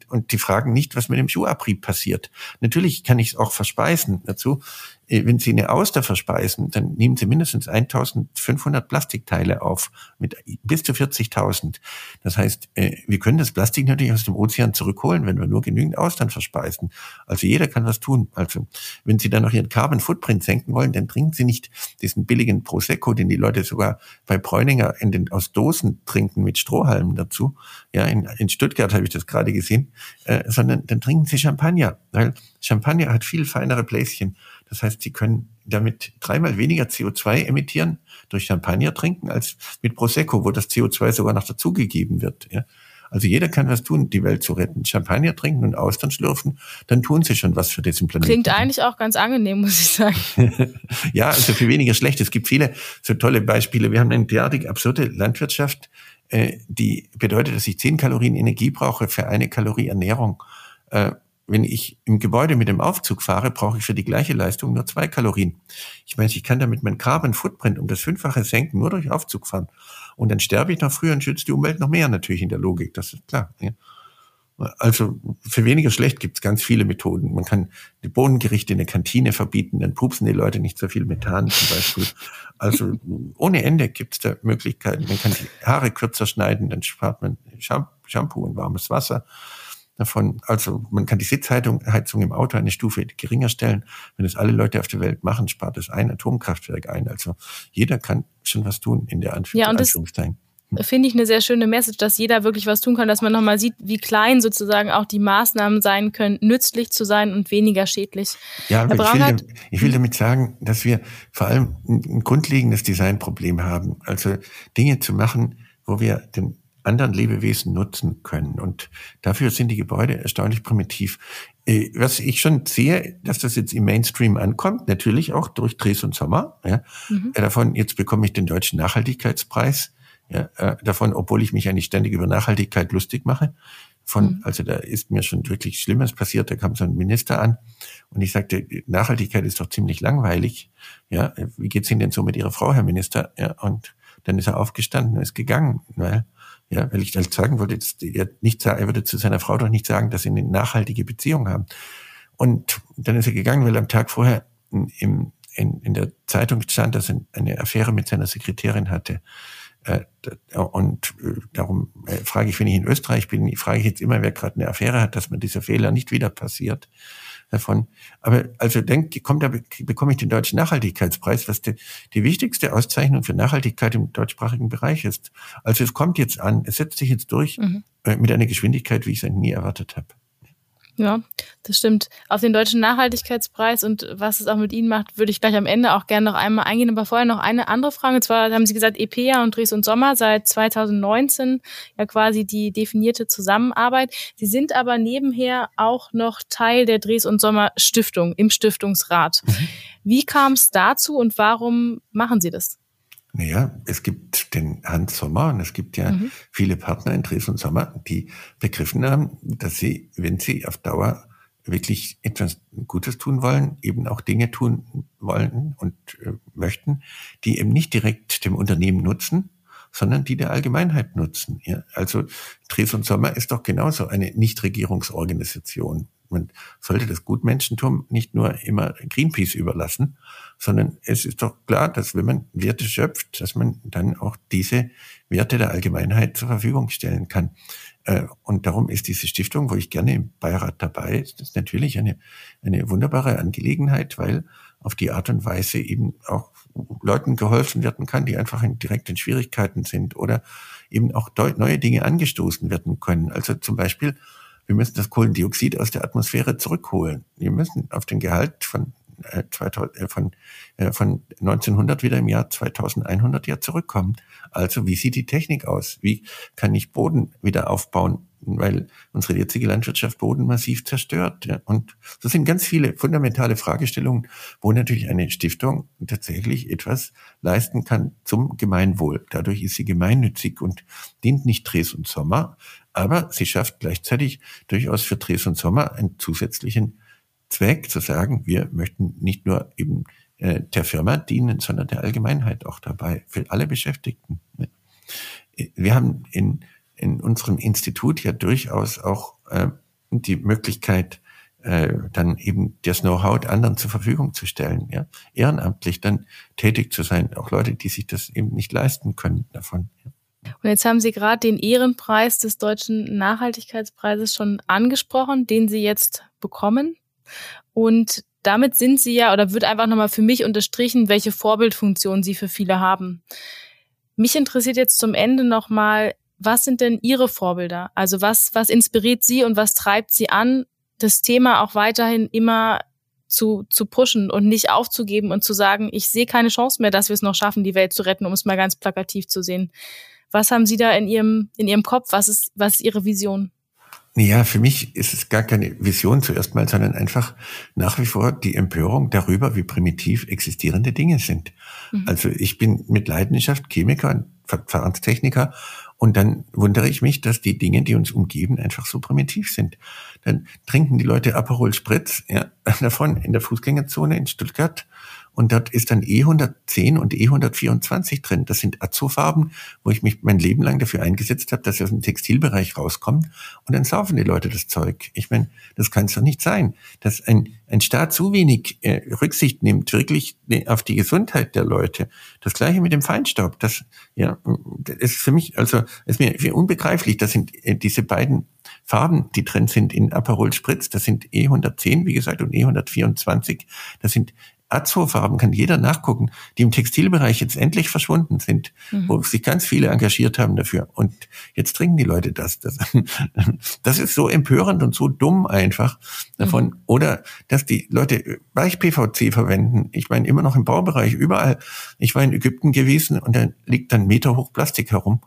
S2: und die fragen nicht, was mit dem Schuhabrieb passiert. Natürlich kann ich es auch verspeisen dazu. Äh, wenn Sie eine Auster verspeisen, dann nehmen Sie mindestens 1500 Plastikteile auf, mit bis zu 40.000. Das heißt, äh, wir können das Plastik natürlich aus dem Ozean zurückholen, wenn wir nur genügend Austern verspeisen. Also jeder kann was tun. Also wenn Sie dann noch Ihren Carbon Footprint senken wollen, dann trinken Sie nicht diesen billigen Prosecco, den die Leute sogar bei Bräuninger in den, aus Dosen trinken mit Strohhalmen dazu. Ja, in, in Stuttgart habe ich das gerade gesehen, äh, sondern dann trinken Sie Champagner, weil Champagner hat viel feinere Bläschen. Das heißt, sie können damit dreimal weniger CO2 emittieren durch Champagner trinken als mit Prosecco, wo das CO2 sogar noch dazugegeben wird. Ja. Also jeder kann was tun, die Welt zu retten. Champagner trinken und Austern schlürfen, dann tun sie schon was für diesen Planeten.
S1: Klingt eigentlich auch ganz angenehm, muss ich sagen.
S2: ja, also für weniger schlecht. Es gibt viele so tolle Beispiele. Wir haben eine derartig absurde Landwirtschaft, äh, die bedeutet, dass ich zehn Kalorien Energie brauche für eine Kalorie Ernährung. Wenn ich im Gebäude mit dem Aufzug fahre, brauche ich für die gleiche Leistung nur zwei Kalorien. Ich meine, ich kann damit mein Carbon Footprint um das Fünffache senken, nur durch Aufzug fahren. Und dann sterbe ich noch früher und schütze die Umwelt noch mehr natürlich in der Logik. Das ist klar. Ja. Also für weniger schlecht gibt es ganz viele Methoden. Man kann die Bohnengerichte in der Kantine verbieten, dann pupsen die Leute nicht so viel Methan zum Beispiel. Also ohne Ende gibt es da Möglichkeiten. Man kann die Haare kürzer schneiden, dann spart man Shampoo und warmes Wasser davon. Also man kann die Sitzheizung Heizung im Auto eine Stufe geringer stellen. Wenn es alle Leute auf der Welt machen, spart es ein Atomkraftwerk ein. Also jeder kann schon was tun in der Anführungszeichen.
S1: Ja, und das finde ich eine sehr schöne Message, dass jeder wirklich was tun kann, dass man nochmal sieht, wie klein sozusagen auch die Maßnahmen sein können, nützlich zu sein und weniger schädlich.
S2: Ja, aber ich will, ich will damit sagen, dass wir vor allem ein grundlegendes Designproblem haben. Also Dinge zu machen, wo wir den anderen Lebewesen nutzen können. Und dafür sind die Gebäude erstaunlich primitiv. Äh, was ich schon sehe, dass das jetzt im Mainstream ankommt, natürlich auch durch Dres und Sommer. Ja. Mhm. Äh, davon, jetzt bekomme ich den Deutschen Nachhaltigkeitspreis. Ja, äh, davon, obwohl ich mich eigentlich ständig über Nachhaltigkeit lustig mache. Von, mhm. also da ist mir schon wirklich Schlimmes passiert. Da kam so ein Minister an und ich sagte, Nachhaltigkeit ist doch ziemlich langweilig. Ja, wie geht's Ihnen denn so mit Ihrer Frau, Herr Minister? Ja, und dann ist er aufgestanden und ist gegangen, weil ja, weil ich halt sagen wollte, er, nicht, er würde zu seiner Frau doch nicht sagen, dass sie eine nachhaltige Beziehung haben. Und dann ist er gegangen, weil am Tag vorher im, in, in der Zeitung stand, dass er eine Affäre mit seiner Sekretärin hatte. Äh, und äh, darum äh, frage ich, wenn ich in Österreich bin, frage ich jetzt immer, wer gerade eine Affäre hat, dass mir dieser Fehler nicht wieder passiert davon. Aber also denkt, kommt da bekomme ich den deutschen Nachhaltigkeitspreis, was die, die wichtigste Auszeichnung für Nachhaltigkeit im deutschsprachigen Bereich ist. Also es kommt jetzt an, es setzt sich jetzt durch mhm. äh, mit einer Geschwindigkeit, wie ich es nie erwartet habe.
S1: Ja, das stimmt. Auf den deutschen Nachhaltigkeitspreis und was es auch mit Ihnen macht, würde ich gleich am Ende auch gerne noch einmal eingehen. Aber vorher noch eine andere Frage. Und zwar haben Sie gesagt, EPA und Dres und Sommer seit 2019 ja quasi die definierte Zusammenarbeit. Sie sind aber nebenher auch noch Teil der Dres und Sommer Stiftung im Stiftungsrat. Mhm. Wie kam es dazu und warum machen Sie das?
S2: Naja, es gibt den Hans Sommer und es gibt ja mhm. viele Partner in Dres und Sommer, die begriffen haben, dass sie, wenn sie auf Dauer wirklich etwas Gutes tun wollen, eben auch Dinge tun wollen und äh, möchten, die eben nicht direkt dem Unternehmen nutzen, sondern die der Allgemeinheit nutzen. Ja? Also Dres und Sommer ist doch genauso eine Nichtregierungsorganisation man sollte das Gutmenschentum nicht nur immer Greenpeace überlassen, sondern es ist doch klar, dass wenn man Werte schöpft, dass man dann auch diese Werte der Allgemeinheit zur Verfügung stellen kann. Äh, und darum ist diese Stiftung, wo ich gerne im Beirat dabei ist, das natürlich eine, eine wunderbare Angelegenheit, weil auf die Art und Weise eben auch Leuten geholfen werden kann, die einfach in, direkt in Schwierigkeiten sind oder eben auch neue Dinge angestoßen werden können. Also zum Beispiel wir müssen das Kohlendioxid aus der Atmosphäre zurückholen. Wir müssen auf den Gehalt von, äh, 2000, äh, von, äh, von 1900 wieder im Jahr 2100 ja zurückkommen. Also wie sieht die Technik aus? Wie kann ich Boden wieder aufbauen? Weil unsere jetzige Landwirtschaft Boden massiv zerstört. Ja. Und das sind ganz viele fundamentale Fragestellungen, wo natürlich eine Stiftung tatsächlich etwas leisten kann zum Gemeinwohl. Dadurch ist sie gemeinnützig und dient nicht Dres und Sommer, aber sie schafft gleichzeitig durchaus für Dres und Sommer einen zusätzlichen Zweck zu sagen, wir möchten nicht nur eben äh, der Firma dienen, sondern der Allgemeinheit auch dabei, für alle Beschäftigten. Wir haben in, in unserem Institut ja durchaus auch äh, die Möglichkeit, äh, dann eben das Know-how anderen zur Verfügung zu stellen, ja, ehrenamtlich dann tätig zu sein, auch Leute, die sich das eben nicht leisten können davon.
S1: Und jetzt haben Sie gerade den Ehrenpreis des Deutschen Nachhaltigkeitspreises schon angesprochen, den Sie jetzt bekommen. Und damit sind Sie ja, oder wird einfach nochmal für mich unterstrichen, welche Vorbildfunktion Sie für viele haben. Mich interessiert jetzt zum Ende nochmal, was sind denn Ihre Vorbilder? Also was, was inspiriert Sie und was treibt Sie an, das Thema auch weiterhin immer zu, zu pushen und nicht aufzugeben und zu sagen, ich sehe keine Chance mehr, dass wir es noch schaffen, die Welt zu retten, um es mal ganz plakativ zu sehen. Was haben Sie da in Ihrem, in Ihrem Kopf? Was ist, was ist Ihre Vision?
S2: Ja, für mich ist es gar keine Vision zuerst mal, sondern einfach nach wie vor die Empörung darüber, wie primitiv existierende Dinge sind. Mhm. Also ich bin mit Leidenschaft Chemiker und Verfahrenstechniker und dann wundere ich mich, dass die Dinge, die uns umgeben, einfach so primitiv sind. Dann trinken die Leute Aperol Spritz ja, davon in der Fußgängerzone in Stuttgart und dort ist dann E110 und E124 drin. Das sind Azufarben, wo ich mich mein Leben lang dafür eingesetzt habe, dass sie aus dem Textilbereich rauskommen und dann saufen die Leute das Zeug. Ich meine, das kann es doch nicht sein, dass ein, ein Staat so wenig äh, Rücksicht nimmt, wirklich auf die Gesundheit der Leute. Das gleiche mit dem Feinstaub. Das, ja, das ist für mich, also, ist mir unbegreiflich. Das sind äh, diese beiden Farben, die drin sind in Aperol Spritz. Das sind E110, wie gesagt, und E124. Das sind Azo-Farben, kann jeder nachgucken, die im Textilbereich jetzt endlich verschwunden sind, mhm. wo sich ganz viele engagiert haben dafür. Und jetzt trinken die Leute das. Das, das ist so empörend und so dumm einfach davon. Mhm. Oder dass die Leute Weich-PVC verwenden. Ich meine, immer noch im Baubereich, überall. Ich war in Ägypten gewesen und da liegt dann Meter hoch Plastik herum.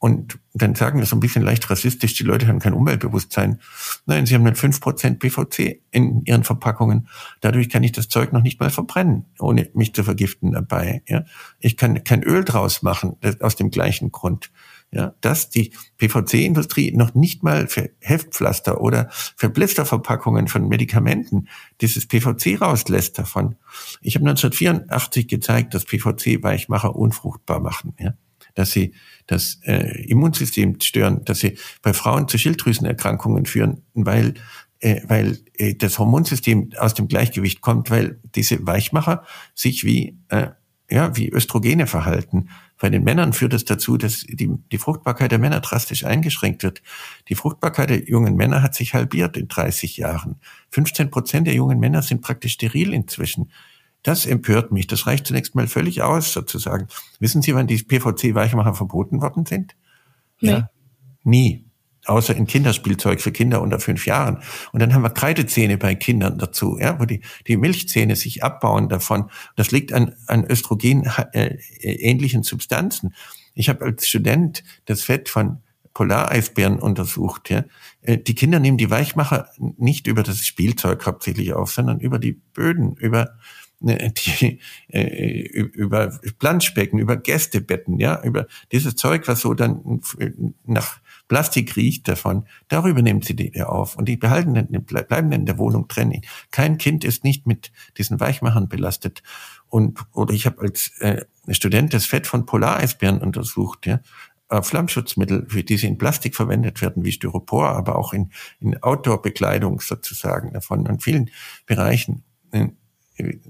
S2: Und dann sagen wir so ein bisschen leicht rassistisch, die Leute haben kein Umweltbewusstsein. Nein, sie haben dann fünf Prozent BVC in ihren Verpackungen. Dadurch kann ich das Zeug noch nicht mal verbrennen, ohne mich zu vergiften dabei. Ja? Ich kann kein Öl draus machen, aus dem gleichen Grund. Ja, dass die PVC-Industrie noch nicht mal für Heftpflaster oder für Blisterverpackungen von Medikamenten dieses PVC rauslässt davon. Ich habe 1984 gezeigt, dass PVC-Weichmacher unfruchtbar machen. Ja? Dass sie das äh, Immunsystem stören, dass sie bei Frauen zu Schilddrüsenerkrankungen führen, weil äh, weil äh, das Hormonsystem aus dem Gleichgewicht kommt, weil diese Weichmacher sich wie äh, ja wie Östrogene verhalten. Bei den Männern führt es das dazu, dass die, die Fruchtbarkeit der Männer drastisch eingeschränkt wird. Die Fruchtbarkeit der jungen Männer hat sich halbiert in 30 Jahren. 15 Prozent der jungen Männer sind praktisch steril inzwischen. Das empört mich. Das reicht zunächst mal völlig aus, sozusagen. Wissen Sie, wann die PVC-Weichmacher verboten worden sind?
S1: Nee. Ja,
S2: nie. Außer in Kinderspielzeug für Kinder unter fünf Jahren. Und dann haben wir Kreidezähne bei Kindern dazu, ja, wo die, die Milchzähne sich abbauen davon. Das liegt an, an Östrogen-ähnlichen äh, Substanzen. Ich habe als Student das Fett von Polareisbären untersucht. Ja. Äh, die Kinder nehmen die Weichmacher nicht über das Spielzeug hauptsächlich auf, sondern über die Böden, über die, äh, über Planschbecken, über Gästebetten, ja, über dieses Zeug, was so dann nach Plastik riecht davon, darüber nimmt sie die auf und die behalten dann, bleiben in der Wohnung drin. Kein Kind ist nicht mit diesen Weichmachern belastet. Und oder ich habe als äh, Student das Fett von Polareisbären untersucht, ja, Flammschutzmittel, für die sie in Plastik verwendet werden, wie Styropor, aber auch in, in Outdoor-Bekleidung sozusagen davon, in vielen Bereichen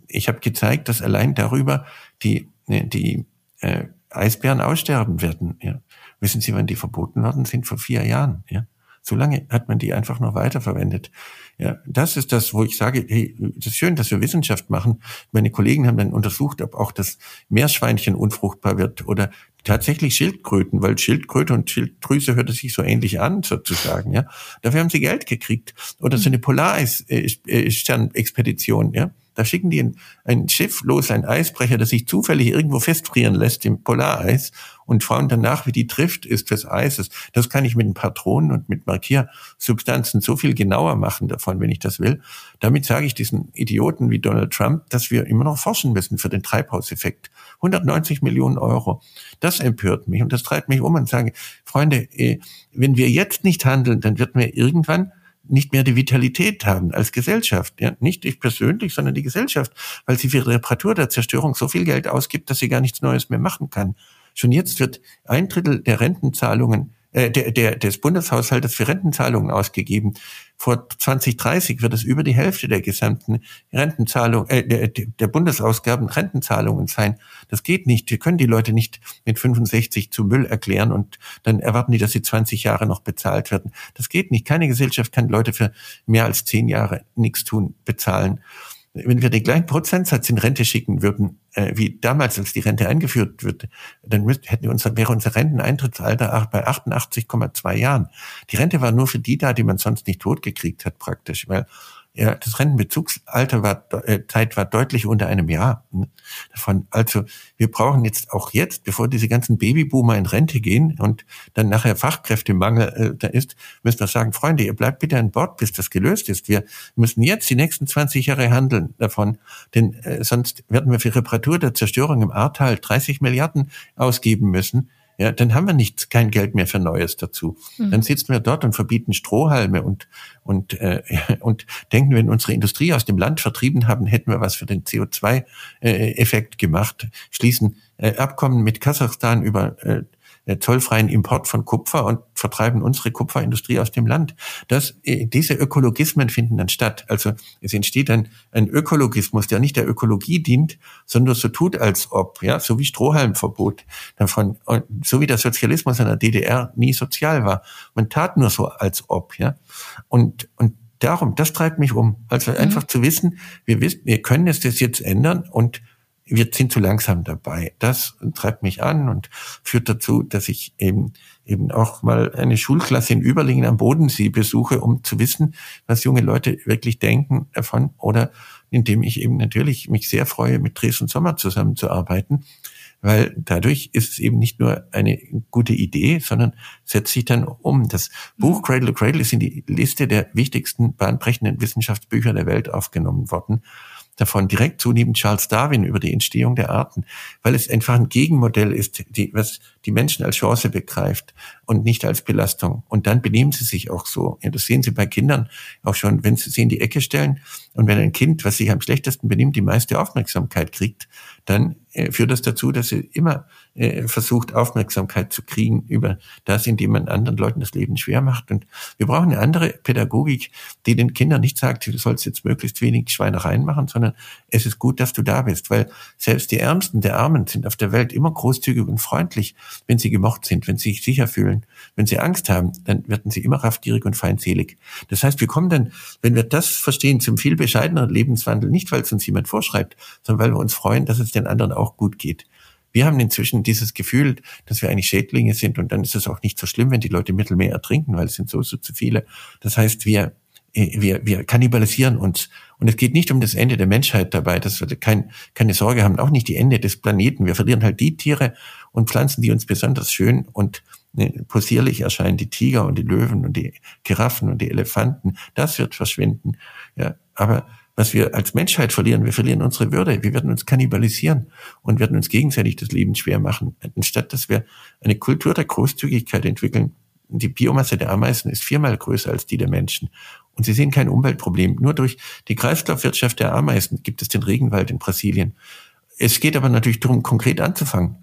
S2: ich habe gezeigt, dass allein darüber die, ne, die äh, Eisbären aussterben werden. Ja. Wissen Sie, wann die verboten worden sind? Vor vier Jahren. Ja. So lange hat man die einfach noch weiterverwendet. Ja, das ist das, wo ich sage, hey, das ist schön, dass wir Wissenschaft machen. Meine Kollegen haben dann untersucht, ob auch das Meerschweinchen unfruchtbar wird oder tatsächlich Schildkröten, weil Schildkröte und Schilddrüse hört sich so ähnlich an, sozusagen, ja. Dafür haben sie Geld gekriegt. Oder so eine Polaris-Stern-Expedition, ja. Da schicken die ein, ein Schiff los, ein Eisbrecher, das sich zufällig irgendwo festfrieren lässt im Polareis und schauen danach, wie die Trift ist des Eises. Das kann ich mit den Patronen und mit Markiersubstanzen so viel genauer machen davon, wenn ich das will. Damit sage ich diesen Idioten wie Donald Trump, dass wir immer noch forschen müssen für den Treibhauseffekt. 190 Millionen Euro. Das empört mich und das treibt mich um und sage, Freunde, eh, wenn wir jetzt nicht handeln, dann wird mir irgendwann nicht mehr die Vitalität haben als Gesellschaft. Ja? Nicht ich persönlich, sondern die Gesellschaft, weil sie für die Reparatur der Zerstörung so viel Geld ausgibt, dass sie gar nichts Neues mehr machen kann. Schon jetzt wird ein Drittel der Rentenzahlungen äh, der, der, des Bundeshaushaltes für Rentenzahlungen ausgegeben. Vor 2030 wird es über die Hälfte der gesamten Rentenzahlung, äh, der, der Bundesausgaben Rentenzahlungen sein. Das geht nicht. Wir können die Leute nicht mit 65 zu Müll erklären und dann erwarten die, dass sie 20 Jahre noch bezahlt werden. Das geht nicht. Keine Gesellschaft kann Leute für mehr als zehn Jahre nichts tun bezahlen wenn wir den gleichen Prozentsatz in Rente schicken würden, äh, wie damals, als die Rente eingeführt wird, dann müsst, hätten wir unser, wäre unser Renteneintrittsalter bei 88,2 Jahren. Die Rente war nur für die da, die man sonst nicht totgekriegt hat, praktisch, weil ja, das Rentenbezugsalter war, äh, Zeit war deutlich unter einem Jahr hm, davon. Also wir brauchen jetzt auch jetzt, bevor diese ganzen Babyboomer in Rente gehen und dann nachher Fachkräftemangel äh, da ist, müssen wir sagen, Freunde, ihr bleibt bitte an Bord, bis das gelöst ist. Wir müssen jetzt die nächsten 20 Jahre handeln davon, denn äh, sonst werden wir für Reparatur der Zerstörung im Ahrtal 30 Milliarden ausgeben müssen ja, dann haben wir nicht kein Geld mehr für Neues dazu. Mhm. Dann sitzen wir dort und verbieten Strohhalme und und äh, und denken, wenn unsere Industrie aus dem Land vertrieben haben, hätten wir was für den CO2-Effekt äh, gemacht. Schließen äh, Abkommen mit Kasachstan über äh, äh, zollfreien Import von Kupfer und vertreiben unsere Kupferindustrie aus dem Land. Das, äh, diese Ökologismen finden dann statt. Also es entsteht ein, ein Ökologismus, der nicht der Ökologie dient, sondern so tut, als ob, ja, so wie Strohhalmverbot davon, so wie der Sozialismus in der DDR nie sozial war. Man tat nur so, als ob, ja. Und, und darum, das treibt mich um. Also mhm. einfach zu wissen, wir wissen, wir können es das jetzt ändern und wir sind zu langsam dabei. Das treibt mich an und führt dazu, dass ich eben eben auch mal eine Schulklasse in Überlingen am Bodensee besuche, um zu wissen, was junge Leute wirklich denken davon oder indem ich eben natürlich mich sehr freue, mit Dresden Sommer zusammenzuarbeiten, weil dadurch ist es eben nicht nur eine gute Idee, sondern setzt sich dann um. Das Buch mhm. Cradle to Cradle ist in die Liste der wichtigsten bahnbrechenden Wissenschaftsbücher der Welt aufgenommen worden davon direkt zunehmend Charles Darwin über die Entstehung der Arten, weil es einfach ein Gegenmodell ist, die, was die Menschen als Chance begreift und nicht als Belastung. Und dann benehmen sie sich auch so. Ja, das sehen sie bei Kindern auch schon, wenn sie sie in die Ecke stellen. Und wenn ein Kind, was sich am schlechtesten benimmt, die meiste Aufmerksamkeit kriegt, dann äh, führt das dazu, dass sie immer äh, versucht, Aufmerksamkeit zu kriegen über das, indem man anderen Leuten das Leben schwer macht. Und wir brauchen eine andere Pädagogik, die den Kindern nicht sagt, du sollst jetzt möglichst wenig Schweinereien machen, sondern es ist gut, dass du da bist, weil selbst die Ärmsten der Armen sind auf der Welt immer großzügig und freundlich, wenn sie gemocht sind, wenn sie sich sicher fühlen. Wenn sie Angst haben, dann werden sie immer raffgierig und feindselig. Das heißt, wir kommen dann, wenn wir das verstehen, zum viel bescheideneren Lebenswandel, nicht weil es uns jemand vorschreibt, sondern weil wir uns freuen, dass es den anderen auch gut geht. Wir haben inzwischen dieses Gefühl, dass wir eigentlich Schädlinge sind und dann ist es auch nicht so schlimm, wenn die Leute Mittelmeer ertrinken, weil es sind so, so zu viele. Das heißt, wir, äh, wir, wir kannibalisieren uns. Und es geht nicht um das Ende der Menschheit dabei, dass wir kein, keine Sorge haben, auch nicht die Ende des Planeten. Wir verlieren halt die Tiere und Pflanzen, die uns besonders schön und ne, possierlich erscheinen, die Tiger und die Löwen und die Giraffen und die Elefanten. Das wird verschwinden. Ja, aber was wir als Menschheit verlieren. Wir verlieren unsere Würde. Wir werden uns kannibalisieren und werden uns gegenseitig das Leben schwer machen. Anstatt dass wir eine Kultur der Großzügigkeit entwickeln. Die Biomasse der Ameisen ist viermal größer als die der Menschen. Und sie sehen kein Umweltproblem. Nur durch die Kreislaufwirtschaft der Ameisen gibt es den Regenwald in Brasilien. Es geht aber natürlich darum, konkret anzufangen.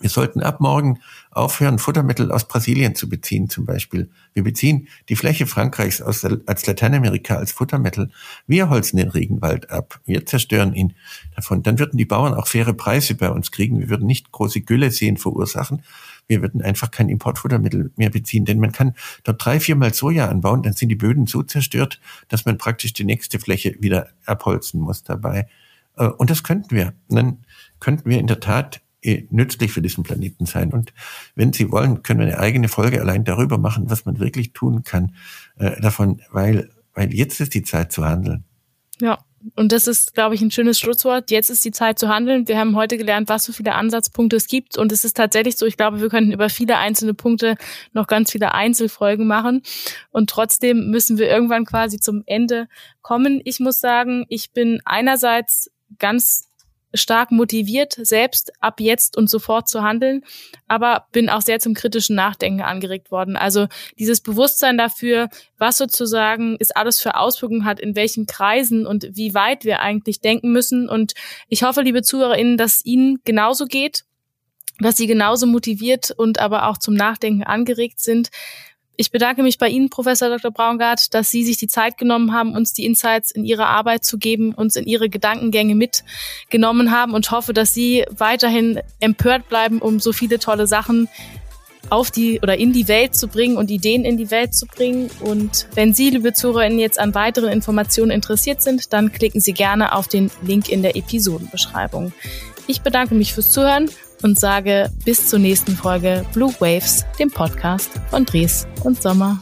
S2: Wir sollten ab morgen aufhören, Futtermittel aus Brasilien zu beziehen, zum Beispiel. Wir beziehen die Fläche Frankreichs aus, als Lateinamerika als Futtermittel. Wir holzen den Regenwald ab. Wir zerstören ihn davon. Dann würden die Bauern auch faire Preise bei uns kriegen. Wir würden nicht große Gülle sehen verursachen. Wir würden einfach kein Importfuttermittel mehr beziehen, denn man kann dort drei, viermal Soja anbauen, dann sind die Böden so zerstört, dass man praktisch die nächste Fläche wieder abholzen muss dabei. Äh, und das könnten wir. Und dann könnten wir in der Tat nützlich für diesen Planeten sein. Und wenn Sie wollen, können wir eine eigene Folge allein darüber machen, was man wirklich tun kann äh, davon, weil, weil jetzt ist die Zeit zu handeln.
S1: Ja, und das ist, glaube ich, ein schönes Schlusswort. Jetzt ist die Zeit zu handeln. Wir haben heute gelernt, was für viele Ansatzpunkte es gibt. Und es ist tatsächlich so, ich glaube, wir könnten über viele einzelne Punkte noch ganz viele Einzelfolgen machen. Und trotzdem müssen wir irgendwann quasi zum Ende kommen. Ich muss sagen, ich bin einerseits ganz stark motiviert, selbst ab jetzt und sofort zu handeln, aber bin auch sehr zum kritischen Nachdenken angeregt worden. Also dieses Bewusstsein dafür, was sozusagen es alles für Auswirkungen hat, in welchen Kreisen und wie weit wir eigentlich denken müssen. Und ich hoffe, liebe ZuhörerInnen, dass Ihnen genauso geht, dass Sie genauso motiviert und aber auch zum Nachdenken angeregt sind. Ich bedanke mich bei Ihnen, Professor Dr. Braungart, dass Sie sich die Zeit genommen haben, uns die Insights in Ihre Arbeit zu geben, uns in Ihre Gedankengänge mitgenommen haben und hoffe, dass Sie weiterhin empört bleiben, um so viele tolle Sachen auf die oder in die Welt zu bringen und Ideen in die Welt zu bringen. Und wenn Sie, liebe ZuhörerInnen, jetzt an weiteren Informationen interessiert sind, dann klicken Sie gerne auf den Link in der Episodenbeschreibung. Ich bedanke mich fürs Zuhören und sage bis zur nächsten Folge Blue Waves, dem Podcast von Dres und Sommer.